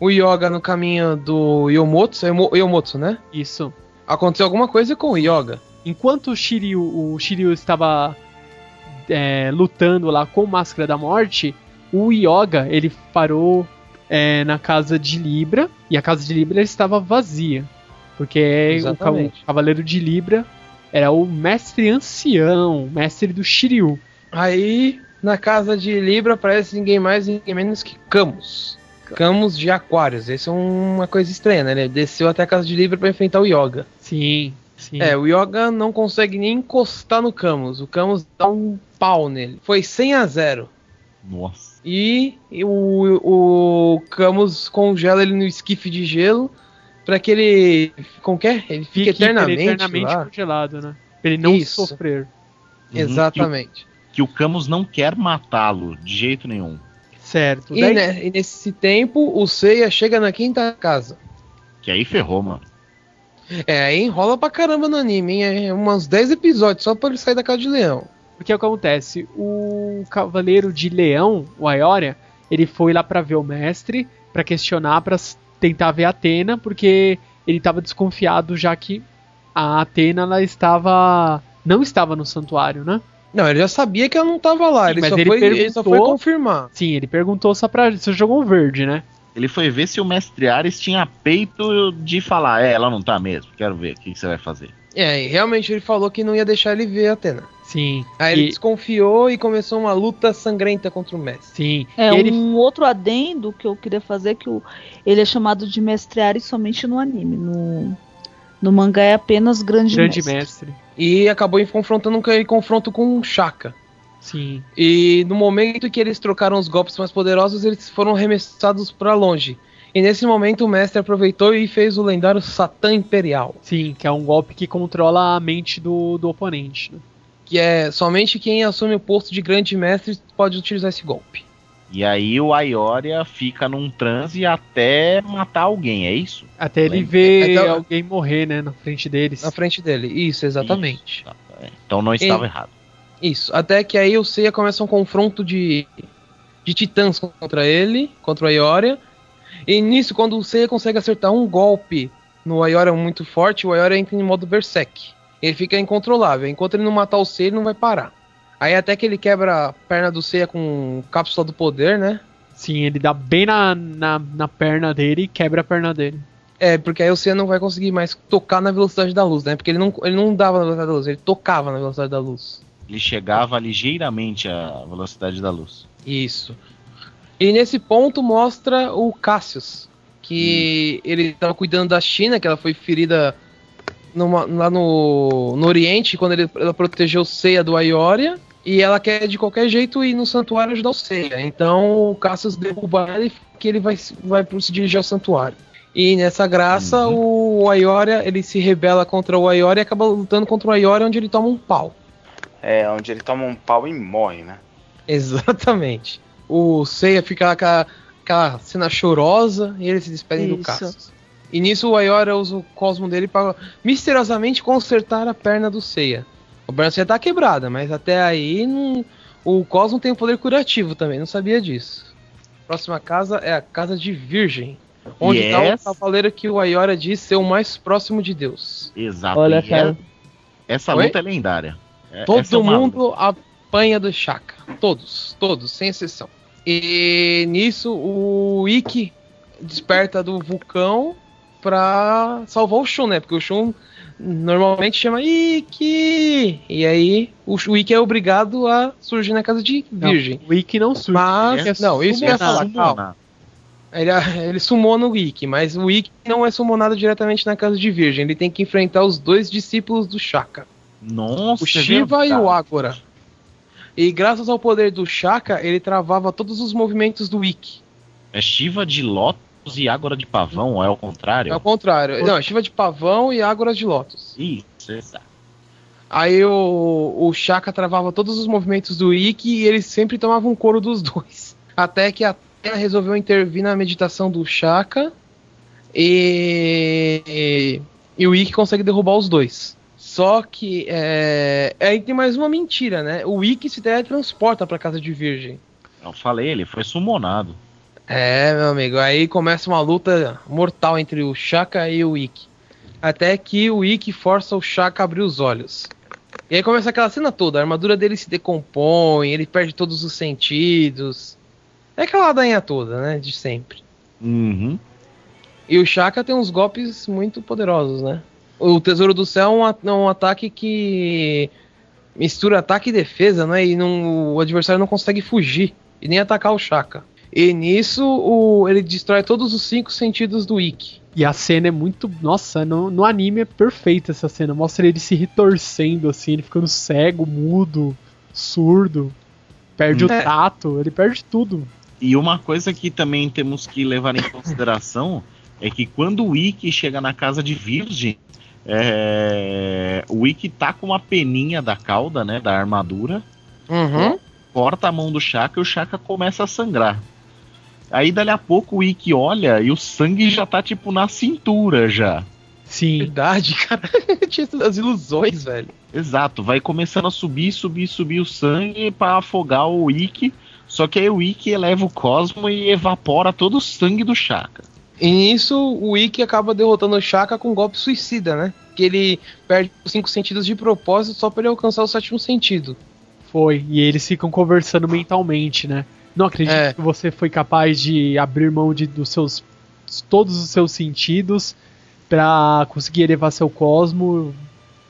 o Yoga no caminho do Yomotsu, é Mo- Yomotsu, né? Isso. Aconteceu alguma coisa com o Yoga. Enquanto o Shiryu, o Shiryu estava é, lutando lá com Máscara da Morte, o Yoga ele parou é, na casa de Libra e a casa de Libra estava vazia, porque o, ca- o. Cavaleiro de Libra era o mestre ancião, mestre do Shiryu. Aí na casa de Libra aparece ninguém mais, ninguém menos que Camus. Camus de Aquários. Essa é uma coisa estranha, né? Ele desceu até a casa de Libra para enfrentar o Yoga. Sim, sim. É, o Yoga não consegue nem encostar no Camus. O Camus dá um pau nele. Foi 100 a 0. Nossa. E o, o Camus congela ele no esquife de gelo para que ele. Como que é? Ele fique, eternamente, eternamente congelado, né? Pra ele não Isso. sofrer. Uhum. Exatamente. Que o Camus não quer matá-lo de jeito nenhum. Certo. E, Daí- né, e nesse tempo, o Seiya chega na quinta casa. Que aí ferrou, mano. É, enrola pra caramba no anime, hein? É umas 10 episódios só pra ele sair da casa de leão. O que acontece? O Cavaleiro de Leão, o Aioria, ele foi lá pra ver o mestre, pra questionar, pra s- tentar ver a Atena, porque ele tava desconfiado já que a Atena ela estava não estava no santuário, né? Não, ele já sabia que ela não tava lá, Sim, ele, mas só ele foi, ele só foi confirmar. Sim, ele perguntou só pra. Você jogou um verde, né? Ele foi ver se o mestre Ares tinha peito de falar, é, ela não tá mesmo, quero ver, o que, que você vai fazer? É, e realmente ele falou que não ia deixar ele ver a Atena. Sim. Aí ele e- desconfiou e começou uma luta sangrenta contra o mestre. Sim. É, ele um outro adendo que eu queria fazer é que o, ele é chamado de mestre Ares somente no anime. No, no mangá é apenas grande, grande mestre. mestre. E acabou confrontando com ele confronto com o Shaka. Sim. E no momento que eles trocaram os golpes mais poderosos, eles foram arremessados pra longe. E nesse momento o mestre aproveitou e fez o lendário Satã Imperial. Sim, que é um golpe que controla a mente do, do oponente. né? Que é somente quem assume o posto de grande mestre pode utilizar esse golpe. E aí o Aioria fica num transe até matar alguém, é isso? Até ele Lembra? ver Então- alguém morrer, né, na frente deles. Na frente dele. Isso, exatamente. Isso, tá. Então não estava errado. Isso. Até que aí o Seiya começa um confronto de, de titãs contra ele, contra o Aioria. E nisso, quando o Seiya consegue acertar um golpe no Aioria muito forte, o Aioria entra em modo Berserk. Ele fica incontrolável. Enquanto ele não matar o Seiya, ele não vai parar. Aí até que ele quebra a perna do Seiya com cápsula do poder, né? Sim, ele dá bem na, na, na perna dele e quebra a perna dele. É, porque aí o Seiya não vai conseguir mais tocar na velocidade da luz, né? Porque ele não, ele não dava na velocidade da luz, ele tocava na velocidade da luz. Ele chegava ligeiramente à velocidade da luz. Isso. E nesse ponto mostra o Cassius, que ele estava cuidando da China, que ela foi ferida numa- lá no, no Oriente, quando ele, ela protegeu o Seiya do Aioria, e ela quer de qualquer jeito ir no santuário ajudar o Seiya. Então o Cassius derruba ela e que ele vai, vai se dirigir ao santuário. E nessa graça, o Aioria, ele se rebela contra o Aioria e acaba lutando contra o Aioria, onde ele toma um pau. É, onde ele toma um pau e morre, né? Exatamente. O Seiya fica lá com a- aquela cena chorosa e eles se despedem do Isso. Cassius. E nisso o Ayora usa o cosmo dele para misteriosamente consertar a perna do Seiya. O braço já tá quebrada, mas até aí não- o cosmo tem um poder curativo também, não sabia disso. Próxima casa é a casa de Virgem. Onde está Yes. o cavaleiro que o Ayora diz ser o mais próximo de Deus. Exato. Olha, e é- cara. essa Oi? luta é lendária. É- é Todo uma mundo apanha do Shaka. Todos, todos, sem exceção. E nisso o Ikki desperta do vulcão pra salvar o Shun, né? Porque o Shun normalmente chama Ikki. E aí o, o Ikki é obrigado a surgir na casa de Não, Virgem. o Ikki não surge. Mas, é não, isso que eu ia falar, calma. Ele, ele sumona o Ikki, mas o Ikki não é summonado diretamente na casa de Virgem. Ele tem que enfrentar os dois discípulos do Shaka. Nossa, O Shiva é e o. Agora. E graças ao poder do Shaka, ele travava todos os movimentos do Ikki. É Shiva de Lotus e Ágora de Pavão, ou é o contrário? É o contrário. Não, Shiva de Pavão e Ágora de Lotus. Isso, exato. Aí o, o Shaka travava todos os movimentos do Ikki e eles sempre tomavam um couro dos dois. Até que a Terra resolveu intervir na meditação do Shaka e, e, e o Ikki consegue derrubar os dois. Só que é, aí tem mais uma mentira, né? O Ikki se teletransporta pra casa de Virgem. Eu falei, ele foi summonado. É, meu amigo, aí começa uma luta mortal entre o Shaka e o Ikki. Até que o Ikki força o Shaka a abrir os olhos. E aí começa aquela cena toda, a armadura dele se decompõe, ele perde todos os sentidos. É aquela ladainha toda, né, de sempre. Uhum. E o Shaka tem uns golpes muito poderosos, né? O Tesouro do Céu é um, é um ataque que mistura ataque e defesa, né? E não, o adversário não consegue fugir e nem atacar o Shaka. E nisso o, ele destrói todos os cinco sentidos do Ikki. E a cena é muito. Nossa, no, no anime é perfeita essa cena. Mostra ele se retorcendo, assim, ele ficando cego, mudo, surdo. Perde hum. o tato, ele perde tudo. E uma coisa que também temos que levar em consideração é que quando o Ikki chega na casa de Virgem, é... o Ikki tá com uma peninha da cauda, né, da armadura. Uhum. Corta a mão do Shaka e o Shaka começa a sangrar. Aí dali a pouco o Ikki olha e o sangue já tá tipo na cintura já. Sim. Verdade, cara. Tinha as ilusões, velho. Exato, vai começando a subir, subir, subir o sangue para afogar o Ikki. Só que aí o Ikki eleva o Cosmo e evapora todo o sangue do Shaka. E nisso o Ikki acaba derrotando o Shaka com um golpe suicida, né? Que ele perde os cinco sentidos de propósito só para ele alcançar o sétimo sentido. Foi, e eles ficam conversando mentalmente, né? Não acredito é. que você foi capaz de abrir mão de, dos seus todos os seus sentidos para conseguir elevar seu cosmo.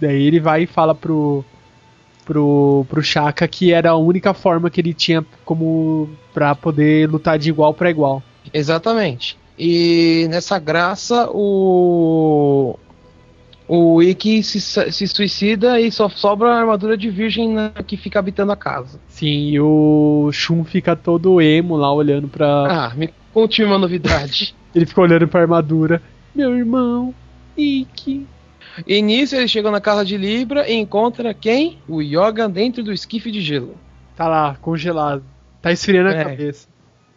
Daí ele vai e fala pro pro pro Shaka que era a única forma que ele tinha como para poder lutar de igual para igual. Exatamente. E nessa graça o o Ikki se, se suicida e só sobra a armadura de virgem na, que fica habitando a casa. Sim, e o Shun fica todo emo lá olhando pra. Ah, me conte uma novidade. ele fica olhando pra armadura. Meu irmão, Ikki. E nisso ele chega na casa de Libra e encontra quem? O Yoga dentro do esquife de gelo. Tá lá, congelado. Tá esfriando é. a cabeça.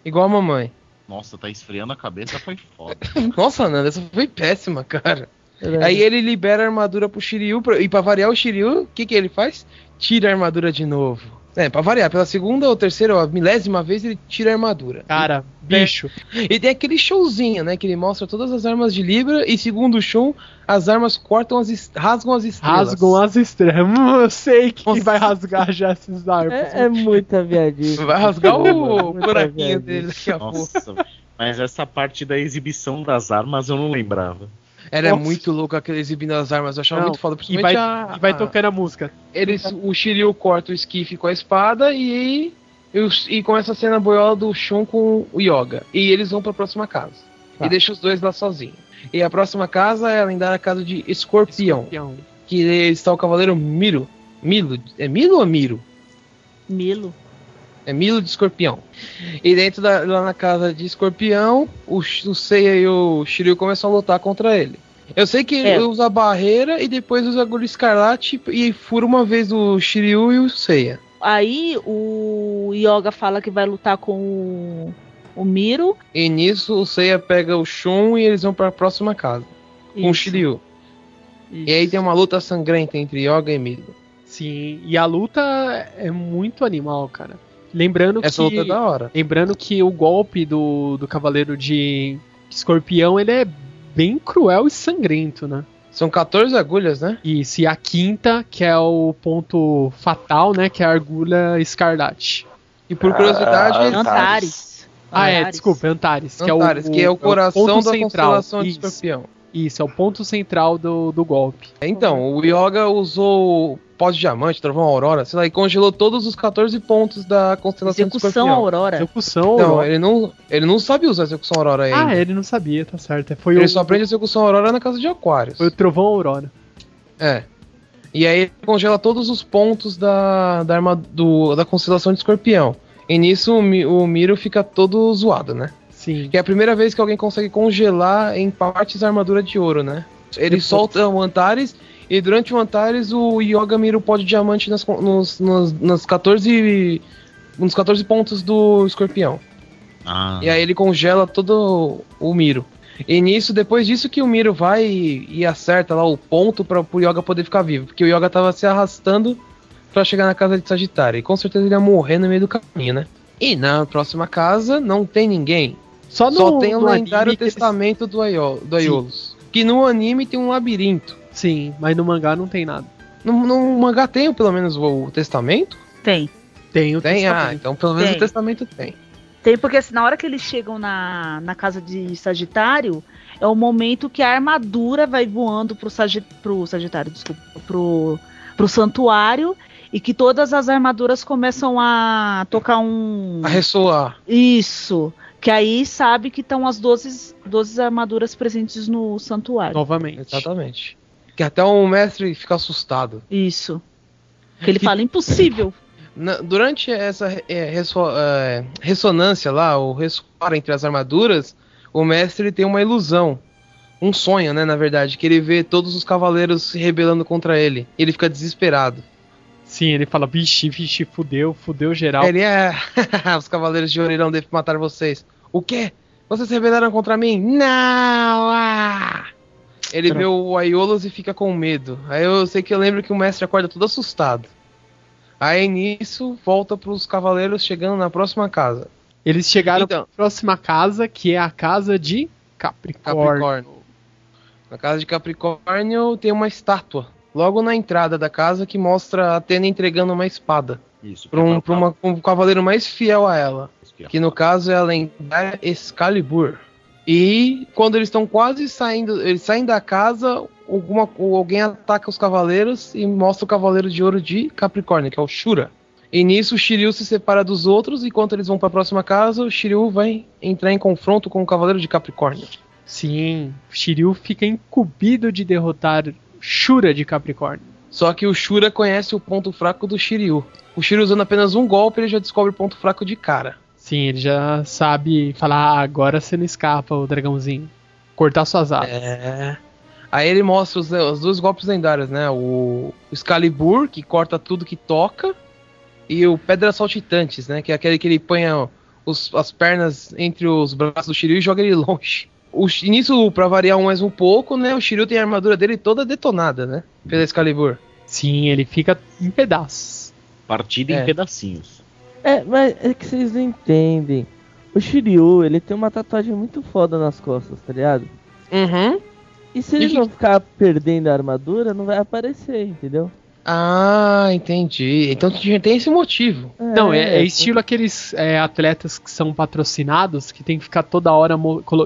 Igual a mamãe. Nossa, tá esfriando a cabeça, foi foda. Nossa, Nanda, essa foi péssima, cara. É Aí ele libera a armadura pro Shiryu. Pra, e pra variar o Shiryu, o que, que ele faz? Tira a armadura de novo. É, pra variar, pela segunda ou terceira ou a milésima vez ele tira a armadura. Cara, e, bicho. E tem aquele showzinho, né? Que ele mostra todas as armas de Libra e segundo o show, as armas cortam as rasgam as estrelas. Rasgam as estrelas. Hum, eu sei que Nossa. vai rasgar já essas armas. É, é muita viadinha. Vai rasgar o buraquinho dele daqui a Nossa, pouco. Mas essa parte da exibição das armas eu não lembrava. Era Nossa. muito louco aquele exibindo as armas, eu achava Não, muito foda. E vai, a, e vai tocando a música. Eles, o Shiryu corta o esquife com a espada e, e, e começa a cena boiola do Shun com o Yoga. E eles vão pra próxima casa. Tá. E deixa os dois lá sozinhos. E a próxima casa é a lendária casa de Escorpião. Escorpião. Que está o cavaleiro Miro. Milo. É Milo ou Miro? Milo. É Milo de Escorpião. E dentro da, lá na casa de Escorpião, o, o Seiya e o Shiryu começam a lutar contra ele. Eu sei que é. ele usa a barreira e depois usa agulha escarlate e fura uma vez o Shiryu e o Seiya. Aí o Yoga fala que vai lutar com o, o Miro. E nisso o Seiya pega o Shun e eles vão para a próxima casa. Isso. Com o Shiryu. Isso. E aí tem uma luta sangrenta entre Yoga e Miro. Sim, e a luta é muito animal, cara. Lembrando Essa que. Luta é da hora. Lembrando que o golpe do, do Cavaleiro de Escorpião ele é bem cruel e sangrento, né? São 14 agulhas, né? Isso, e a quinta, que é o ponto fatal, né? Que é a agulha escarlate. E por curiosidade. Ah, Antares. Ah, é, desculpa, Antares. Antares, que é o, que é o coração é o da central. constelação de escorpião. Isso, é o ponto central do, do golpe. Então, o Yoga usou pós-diamante, trovão aurora, sei lá, e congelou todos os 14 pontos da constelação execução de aurora. Execução aurora. Não, ele não, ele não sabia usar execução aurora ainda. Ah, ele não sabia, tá certo. Foi ele o... só aprende execução aurora na casa de Aquários. Foi o trovão aurora. É. E aí ele congela todos os pontos da, da, arma, do, da constelação de escorpião. E nisso o, o Miro fica todo zoado, né? Sim. Que é a primeira vez que alguém consegue congelar em partes a armadura de ouro, né? Ele Depois... solta o Antares e durante o Antares o Yoga mira o pó de diamante nas, nos, nos, nas 14, nos 14 pontos do escorpião. Ah. E aí ele congela todo o Miro. E nisso, depois disso que o Miro vai e, e acerta lá o ponto para o Yoga poder ficar vivo. Porque o Yoga tava se arrastando para chegar na casa de Sagitário. E com certeza ele ia morrer no meio do caminho, né? E na próxima casa não tem ninguém. Só, no, Só tem o lendário testamento eles... do, Aiol, do Aiolos. Que no anime tem um labirinto. Sim, mas no mangá não tem nada. No, no mangá tem pelo menos o, o testamento? Tem. Tem o tem? Ah, testamento. Ah, então pelo menos tem. o testamento tem. Tem, porque assim, na hora que eles chegam na, na casa de Sagitário, é o momento que a armadura vai voando pro, Sagit, pro Sagitário, desculpa, pro, pro santuário e que todas as armaduras começam a tocar um. A ressoar. Isso. Que aí sabe que estão as 12, 12 armaduras presentes no santuário. Novamente. Exatamente. Que até o mestre fica assustado. Isso. Que ele fala impossível. Na- durante essa é, resso- é, ressonância lá, o ressoar entre as armaduras, o mestre tem uma ilusão. Um sonho, né, na verdade, que ele vê todos os cavaleiros se rebelando contra ele. E ele fica desesperado. Sim, ele fala, vixe, vixe, fudeu, fudeu geral. Ele é. os cavaleiros de Oreirão devem matar vocês. O quê? Vocês se rebelaram contra mim? Não! Ah! Ele vê o Aiolos e fica com medo. Aí eu sei que eu lembro que o mestre acorda todo assustado. Aí nisso, volta pros cavaleiros chegando na próxima casa. Eles chegaram Então. pra próxima casa, que é a casa de Capricórnio. Capricórnio. Na casa de Capricórnio tem uma estátua. Logo na entrada da casa que mostra a Atena entregando uma espada. Isso. Pra um, uma- um cavaleiro mais fiel a ela. que no caso é a lendária Excalibur. E quando eles estão quase saindo, eles saem da casa, alguma, alguém ataca os cavaleiros e mostra o cavaleiro de ouro de Capricórnio, que é o Shura. E nisso o Shiryu se separa dos outros, e enquanto eles vão para a próxima casa, o Shiryu vai entrar em confronto com o cavaleiro de Capricórnio. Sim, Shiryu fica incumbido de derrotar Shura de Capricórnio. Só que o Shura conhece o ponto fraco do Shiryu. O Shiryu usando apenas um golpe, ele já descobre o ponto fraco de cara. Sim, ele já sabe falar, ah, agora você não escapa, o dragãozinho. Cortar suas asas. É. Aí ele mostra os, os dois golpes lendários, né? O, Excalibur, que corta tudo que toca, e o Pedra Saltitantes, né? Que é aquele que ele põe os- as pernas entre os braços do Shiryu e joga ele longe. O, nisso, pra variar mais um pouco, né? O Shiryu tem a armadura dele toda detonada, né? Pela Excalibur. Sim, ele fica em pedaços. Partida É. em pedacinhos. É, mas é que vocês não entendem. O Shiryu, ele tem uma tatuagem muito foda nas costas, tá ligado? Uhum. E se ele E- não ficar perdendo a armadura, não vai aparecer, entendeu? Ah, entendi. Então tem esse motivo. Não, é, é estilo aqueles é, atletas que são patrocinados, que tem que ficar toda hora.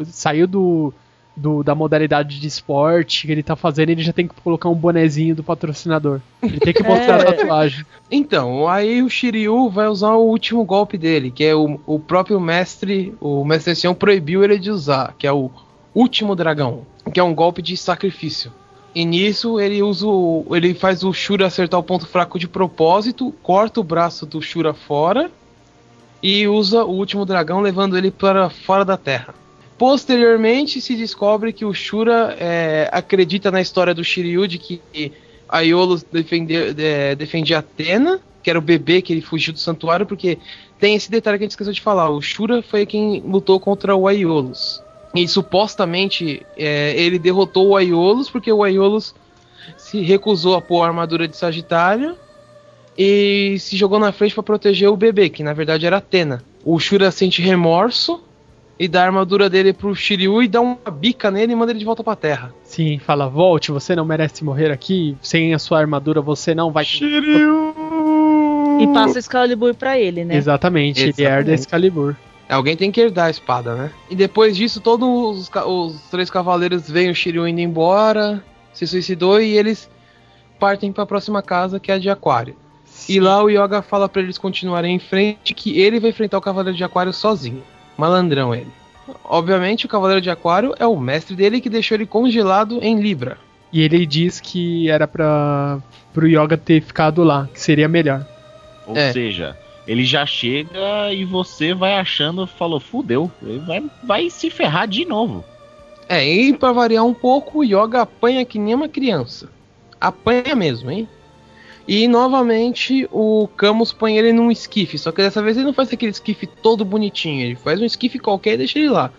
Saiu do, do- da modalidade de esporte que ele tá fazendo, ele já tem que colocar um bonezinho do patrocinador. Ele tem que mostrar É. a tatuagem. Então, aí o Shiryu vai usar o último golpe dele, que é o, o próprio mestre, o mestre ancião proibiu ele de usar, que é o último dragão, que é um golpe de sacrifício. E nisso ele usa o, ele faz o Shura acertar o ponto fraco de propósito, corta o braço do Shura fora e usa o último dragão levando ele para fora da Terra. Posteriormente se descobre que o Shura é, acredita na história do Shiryu de que Aiolos defender, é, defendia Atena, que era o bebê que ele fugiu do santuário, porque tem esse detalhe que a gente esqueceu de falar. O Shura foi quem lutou contra o Aiolos. E supostamente é, ele derrotou o Aiolos porque o Aiolos se recusou a pôr a armadura de Sagitário e se jogou na frente para proteger o bebê, que na verdade era Atena. O Shura sente remorso e dá a armadura dele pro Shiryu e dá uma bica nele e manda ele de volta pra terra. Sim, fala, volte, você não merece morrer aqui. Sem a sua armadura, você não vai. E passa Excalibur pra ele, né? Exatamente, ele Exatamente. herda Excalibur. Alguém tem que herdar a espada, né? E depois disso, todos os, os três cavaleiros veem o Shiryu indo embora, se suicidou e eles partem pra próxima casa, que é a de Aquário. E lá o Yoga fala pra eles continuarem em frente, que ele vai enfrentar o Cavaleiro de Aquário sozinho. Malandrão ele. Obviamente, o Cavaleiro de Aquário é o mestre dele que deixou ele congelado em Libra. E ele diz que era pra pro Yoga ter ficado lá, que seria melhor. Ou É. seja, ele já chega e você vai achando, falou, fudeu, ele vai, vai se ferrar de novo. É, e pra variar um pouco, o Yoga apanha que nem uma criança. Apanha mesmo, hein? E novamente o Camus põe ele num esquife, só que dessa vez ele não faz aquele esquife todo bonitinho, ele faz um esquife qualquer e deixa ele lá.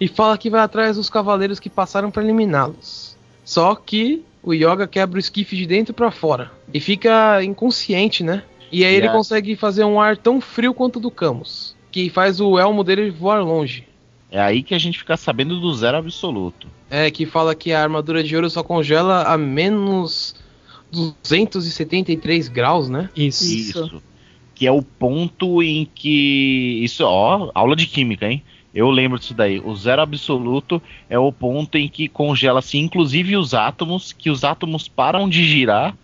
E fala que vai atrás dos cavaleiros que passaram pra eliminá-los. Só que o Yoga quebra o esquife de dentro pra fora e fica inconsciente, né? E aí ele Yeah. consegue fazer um ar tão frio quanto o do Camus, que faz o elmo dele voar longe. É aí que a gente fica sabendo do zero absoluto. É, que fala que a armadura de ouro só congela a menos 273 graus, né? Isso. Isso. Que é o ponto em que. Isso, ó, aula de química, hein? Eu lembro disso daí. O zero absoluto é o ponto em que congela-se, inclusive, os átomos, que os átomos param de girar.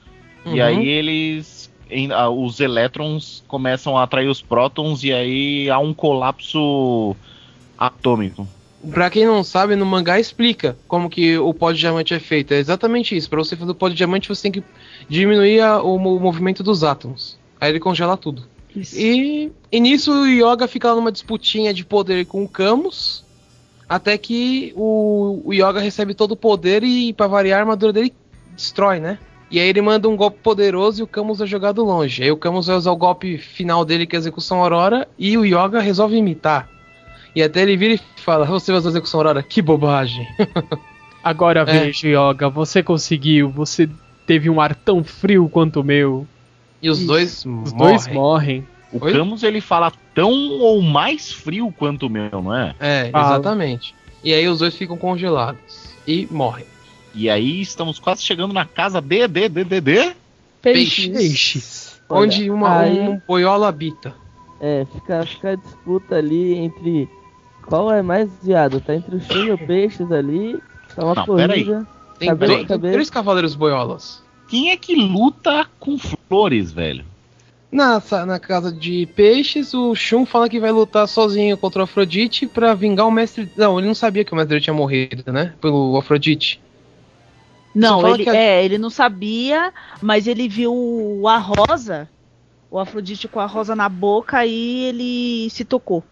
E Uhum. aí eles em- a- os elétrons começam a atrair os prótons e aí há um colapso atômico. Pra quem não sabe, no mangá explica como que o pó de diamante é feito. É exatamente isso. Pra você fazer o pó de diamante, você tem que diminuir a- o, mo- movimento dos átomos. Aí ele congela tudo. E, e nisso o Yoga fica lá numa disputinha de poder com o Camus. Até que o, o Yoga recebe todo o poder e, pra variar, a armadura dele destrói, né? E aí ele manda um golpe poderoso e o Camus é jogado longe. Aí o Camus vai usar o golpe final dele, que é a execução aurora, e o Yoga resolve imitar. E até ele vira e fala: Você vai usar a execução aurora? Que bobagem. Agora É. veja, Yoga, você conseguiu, você teve um ar tão frio quanto o meu. E os Isso. dois Os morrem. dois morrem. O Oi? Camus ele fala tão ou mais frio quanto o meu, não é? É, exatamente. E aí os dois ficam congelados. E morrem. E aí estamos quase chegando na casa de, de, de, de, de. Peixes. Peixes. Olha, onde uma, aí- um boiola habita. É, fica, fica a disputa ali entre qual é mais viado. Tá entre o Shun e o Peixes ali. Tá uma Não, pera aí. corrida. Tem, Cabelo, três- tem três cavaleiros boiolas. Quem é que luta com flores, velho? Na, na casa de peixes, o Shun fala que vai lutar sozinho contra o Afrodite pra vingar o mestre. Não, ele não sabia que o mestre tinha morrido, né? Pelo Afrodite. Não, ele, que é, ele não sabia, mas ele viu a rosa, o Afrodite com a rosa na boca, e ele se tocou.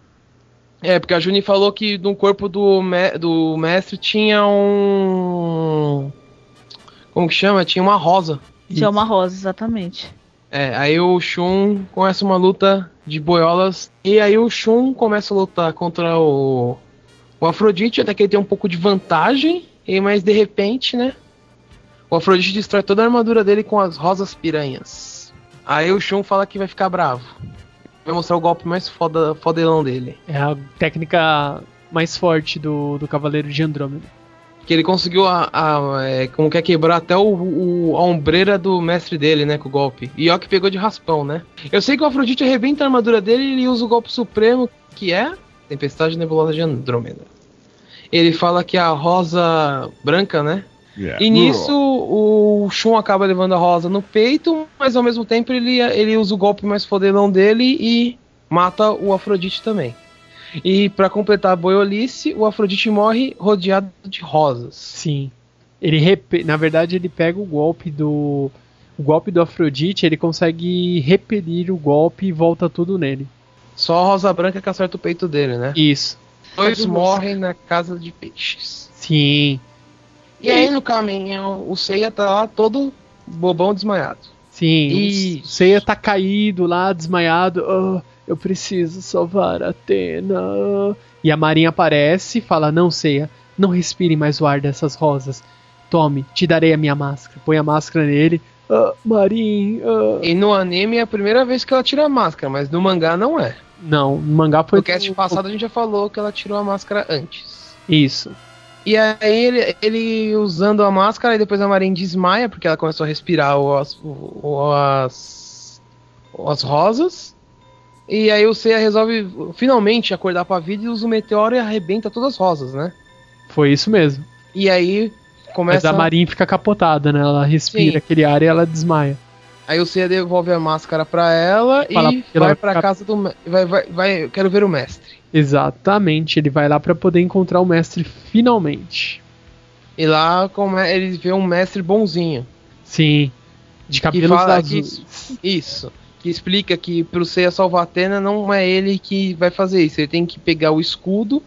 É, porque a Juni falou que no corpo do, me- do mestre tinha um. Como que chama? Tinha uma rosa. Tinha uma rosa, exatamente. É, aí o Shun começa uma luta de boiolas. E aí o Shun começa a lutar contra o, o Afrodite, até que ele tem um pouco de vantagem. E mas de repente, né? O Afrodite destrói toda a armadura dele com as rosas piranhas. Aí o Shun fala que vai ficar bravo. Vai mostrar o golpe mais foda, fodelão dele. É a técnica mais forte do, do Cavaleiro de Andrômeda. Que ele conseguiu a, a- é, como que é quebrar até o, o- a ombreira do mestre dele, né, com o golpe. E ó que pegou de raspão, né? Eu sei que o Afrodite arrebenta a armadura dele e ele usa o golpe supremo, que é Tempestade Nebulosa de Andrômeda. Ele fala que a rosa branca, né? E nisso o Shun acaba levando a rosa no peito, mas ao mesmo tempo ele, ele usa o golpe mais fodelão dele e mata o Afrodite também. E pra completar a boiolice, o Afrodite morre rodeado de rosas. Sim. Ele repe... Na verdade, ele pega o golpe do. O golpe do Afrodite, ele consegue repelir o golpe e volta tudo nele. Só a rosa branca que acerta o peito dele, né? Isso. Dois morrem na casa de peixes. Sim. E aí no caminho, o Seiya tá lá todo bobão desmaiado. Sim. Isso. O Seiya tá caído lá, desmaiado. "Ah, eu preciso salvar a Atena. E a Marinha aparece e fala: Não, Seiya, não respire mais o ar dessas rosas. Tome, te darei a minha máscara. Põe a máscara nele. Ah, Marin. ah." E no anime é a primeira vez que ela tira a máscara, mas no mangá não é. Não, no mangá foi. No cast passado a gente já falou que ela tirou a máscara antes. Isso. E aí ele, ele usando a máscara, e depois a Marin desmaia, porque ela começou a respirar o- as, o- as, as rosas. E aí o Seiya resolve finalmente acordar pra vida e usa o meteoro e arrebenta todas as rosas, né? Foi isso mesmo. E aí Mas começa. a Marin fica capotada, né? Ela respira Sim. aquele ar e ela desmaia. Aí o Seiya devolve a máscara pra ela e ela vai pra casa do. Vai, vai, vai, quero ver o mestre. Exatamente, ele vai lá pra poder encontrar o mestre finalmente. E lá come- ele vê um mestre bonzinho. Sim, de cabelos fala azuis. isso. Que explica que pro Seiya salvar Atena não é ele que vai fazer isso. Ele tem que pegar o escudo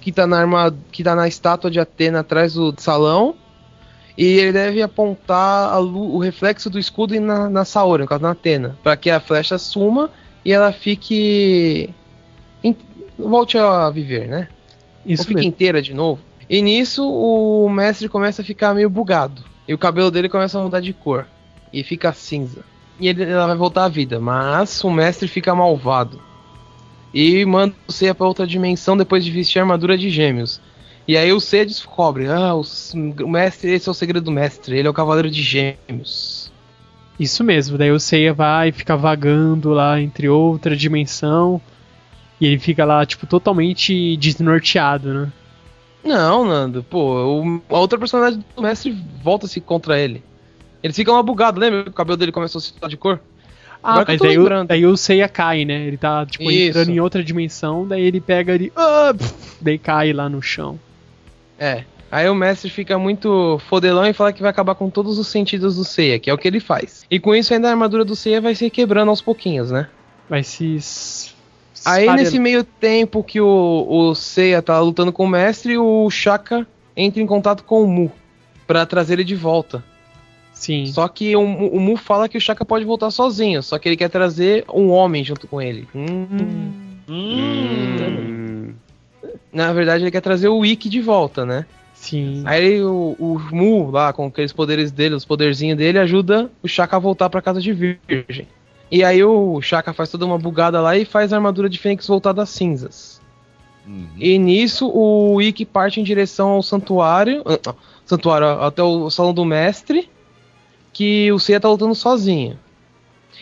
que tá na arma, que tá na estátua de Atena atrás do salão. E ele deve apontar o reflexo do escudo na, na Saori, no caso na Atena, para que a flecha suma e ela fique volte a viver, né? Ou Isso fique mesmo. inteira de novo. E nisso o mestre começa a ficar meio bugado. E o cabelo dele começa a mudar de cor. E fica cinza. E ele ela vai voltar à vida. Mas o mestre fica malvado. E manda o Seiya pra outra dimensão depois de vestir a armadura de gêmeos. E aí o Seiya descobre: Ah, o, o mestre, esse é o segredo do mestre. Ele é o cavaleiro de gêmeos. Isso mesmo. Daí o Seiya vai e fica vagando lá entre outra dimensão. E ele fica lá, tipo, totalmente desnorteado, né? Não, Nando, pô, o- a outra personagem do mestre volta-se contra ele. Ele fica uma bugado, lembra? O cabelo dele começou a se mudar de cor. Ah, Agora mas daí, o- daí o Seiya cai, né? Ele tá, tipo, Isso. entrando em outra dimensão, daí ele pega ele. Ah, pff, daí cai lá no chão. É. Aí o mestre fica muito fodelão e fala que vai acabar com todos os sentidos do Seiya, que é o que ele faz. E com isso ainda a armadura do Seiya vai se quebrando aos pouquinhos, né? Vai se. Aí nesse meio tempo que o, o Seiya tá lutando com o mestre, o Shaka entra em contato com o Mu pra trazer ele de volta. Sim. Só que o, Mu- o Mu fala que o Shaka pode voltar sozinho, só que ele quer trazer um homem junto com ele. Hum. Hum. Na verdade, ele quer trazer o Ikki de volta, né? Sim. Aí ele- o, o Mu, lá, com aqueles poderes dele, os poderzinhos dele, ajuda o Shaka a voltar pra casa de Virgem. E aí o Shaka faz toda uma bugada lá e faz a armadura de Fênix voltar das cinzas. Uhum. E nisso o Ikki parte em direção ao santuário, ah, santuário, até o salão do mestre, que o Seiya tá lutando sozinho.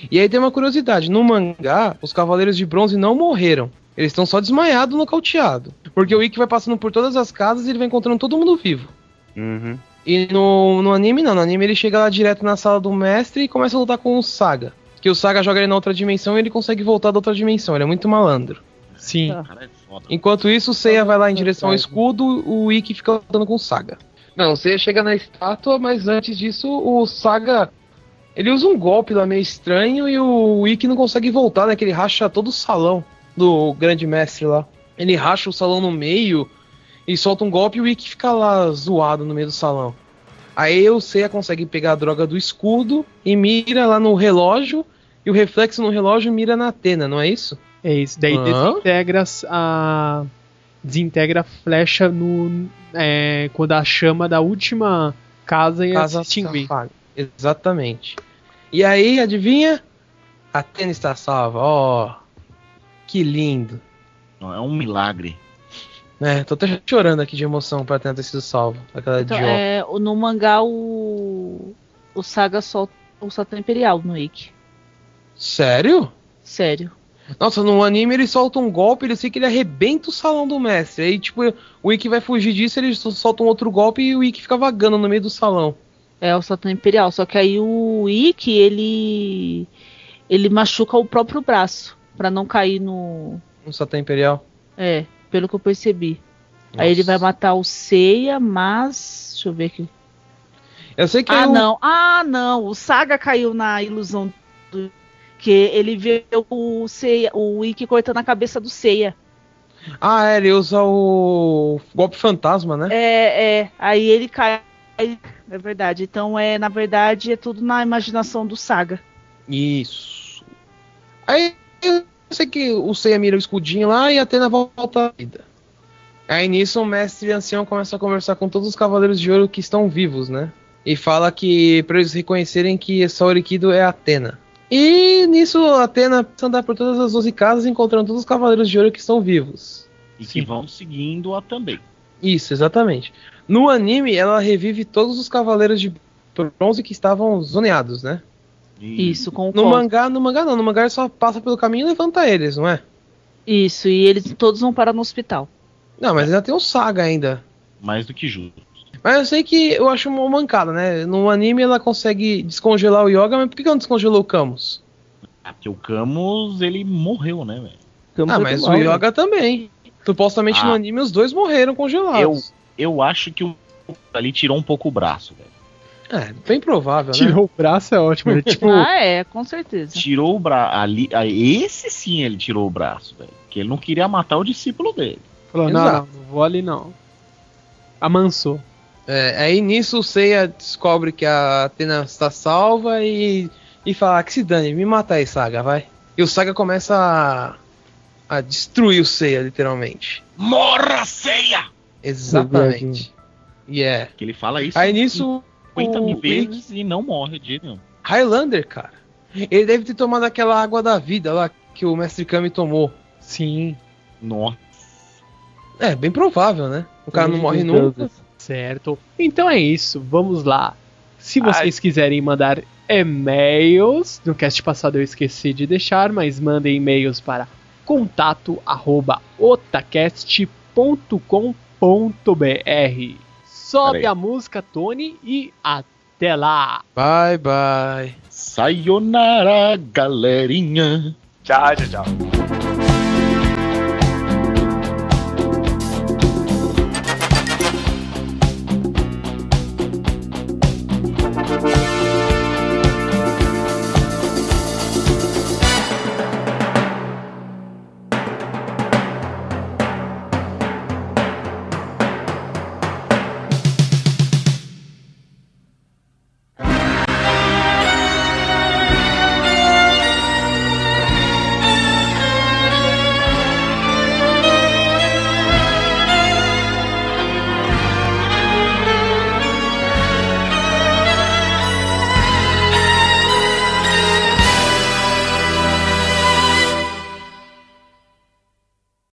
E aí tem uma curiosidade, no mangá, os Cavaleiros de Bronze não morreram. Eles estão só desmaiados, nocauteados. Porque o Ikki vai passando por todas as casas e ele vai encontrando todo mundo vivo. Uhum. E no, no anime não, no anime ele chega lá direto na sala do mestre e começa a lutar com o Saga. Que o Saga joga ele na outra dimensão e ele consegue voltar da outra dimensão, ele é muito malandro. Sim. Ah. É. Enquanto isso, o Seiya vai lá em direção ao escudo, o Ikki fica lutando com o Saga. Não, o Seiya chega na estátua, mas antes disso, o Saga. Ele usa um golpe lá meio estranho e o Ikki não consegue voltar, né? Que ele racha todo o salão do grande mestre lá. Ele racha o salão no meio e solta um golpe e o Ikki fica lá zoado no meio do salão. Aí o Seiya consegue pegar a droga do escudo e mira lá no relógio. E o reflexo no relógio mira na Atena, não é isso? É isso. Daí Hã? desintegra a. Desintegra a flecha no. é, quando a chama da última casa ia Casa se extinguir. Exatamente. E aí, adivinha? Atena está salva. Ó, que lindo. Não, é um milagre. É, tô até chorando aqui de emoção pra ter sido salva. Aquela Então, é, no mangá, o, o Saga solta o Satã Imperial no Ikki. Sério? Sério. Nossa, no anime ele solta um golpe, ele sei que ele arrebenta o salão do mestre. Aí, tipo, o Ikki vai fugir disso, ele sol- solta um outro golpe e o Ikki fica vagando no meio do salão. É o Satã Imperial. Só que aí o Ikki, ele. Ele machuca o próprio braço. Pra não cair no. No Satã Imperial. É, pelo que eu percebi. Aí ele vai Nossa. matar o Seiya, mas. Deixa eu ver aqui. Eu sei que Ah, o- não. Ah, não. O Saga caiu na ilusão do. Que ele vê o Seiya, o Ikki cortando a cabeça do Seiya. Ah, é, ele usa o golpe fantasma, né? É, é. Aí ele cai. É verdade. Então, é, na verdade, é tudo na imaginação do Saga. Isso. Aí eu sei que o Seiya mira o escudinho lá e a Atena volta à vida. Aí nisso o mestre ancião começa a conversar com todos os cavaleiros de ouro que estão vivos, né? E fala que pra eles reconhecerem que essa Orikido é Atena. E nisso a Atena precisa andar por todas as 12 casas encontrando todos os cavaleiros de ouro que estão vivos. E Sim. que vão seguindo-a também. Isso, exatamente. No anime ela revive todos os cavaleiros de bronze que estavam zoneados, né? E- Isso, com o No Cosmo. mangá, no mangá não, no mangá ele só passa pelo caminho e levanta eles, não é? Isso, e eles todos vão parar no hospital. Não, mas ainda tem o Saga ainda. Mais do que justo. Mas eu sei que eu acho uma mancada, né? No anime ela consegue descongelar o Yoga, mas por que ela não descongelou o Camus? Ah, Porque o Camus, ele morreu, né, velho? Ah, é mas o né? Yoga também. Supostamente Ah. no anime os dois morreram congelados. Eu acho que o ali tirou um pouco o braço, velho. É, bem provável, né? Tirou o braço, é ótimo. Ele, tipo, Ah, é, com certeza. Tirou o braço. Ali, aí, esse sim ele tirou o braço, velho. Que ele não queria matar o discípulo dele. falou: não, Exato. não, não vou ali não. Amansou. É, aí nisso o Seiya descobre que a Atena está salva e, e fala "Ah, que se dane, me mata aí, Saga, vai. E o Saga começa a, a destruir o Seiya, literalmente. Morra, ceia! Exatamente. E é. Que ele fala isso Aí nisso 50 mil vezes e não morre de nenhum. Highlander, cara. Ele deve ter tomado aquela água da vida lá que o Mestre Kami tomou. Sim, Nossa. É, bem provável, né? O cara não morre nunca. deuses. certo. Então é isso, vamos lá. Se vocês quiserem mandar e-mails, no cast passado eu esqueci de deixar, mas mandem e-mails para contato@otacast.com.br. Sobe a música, Tony, e até lá! Bye, bye. Sayonara, galerinha. Tchau, tchau, tchau.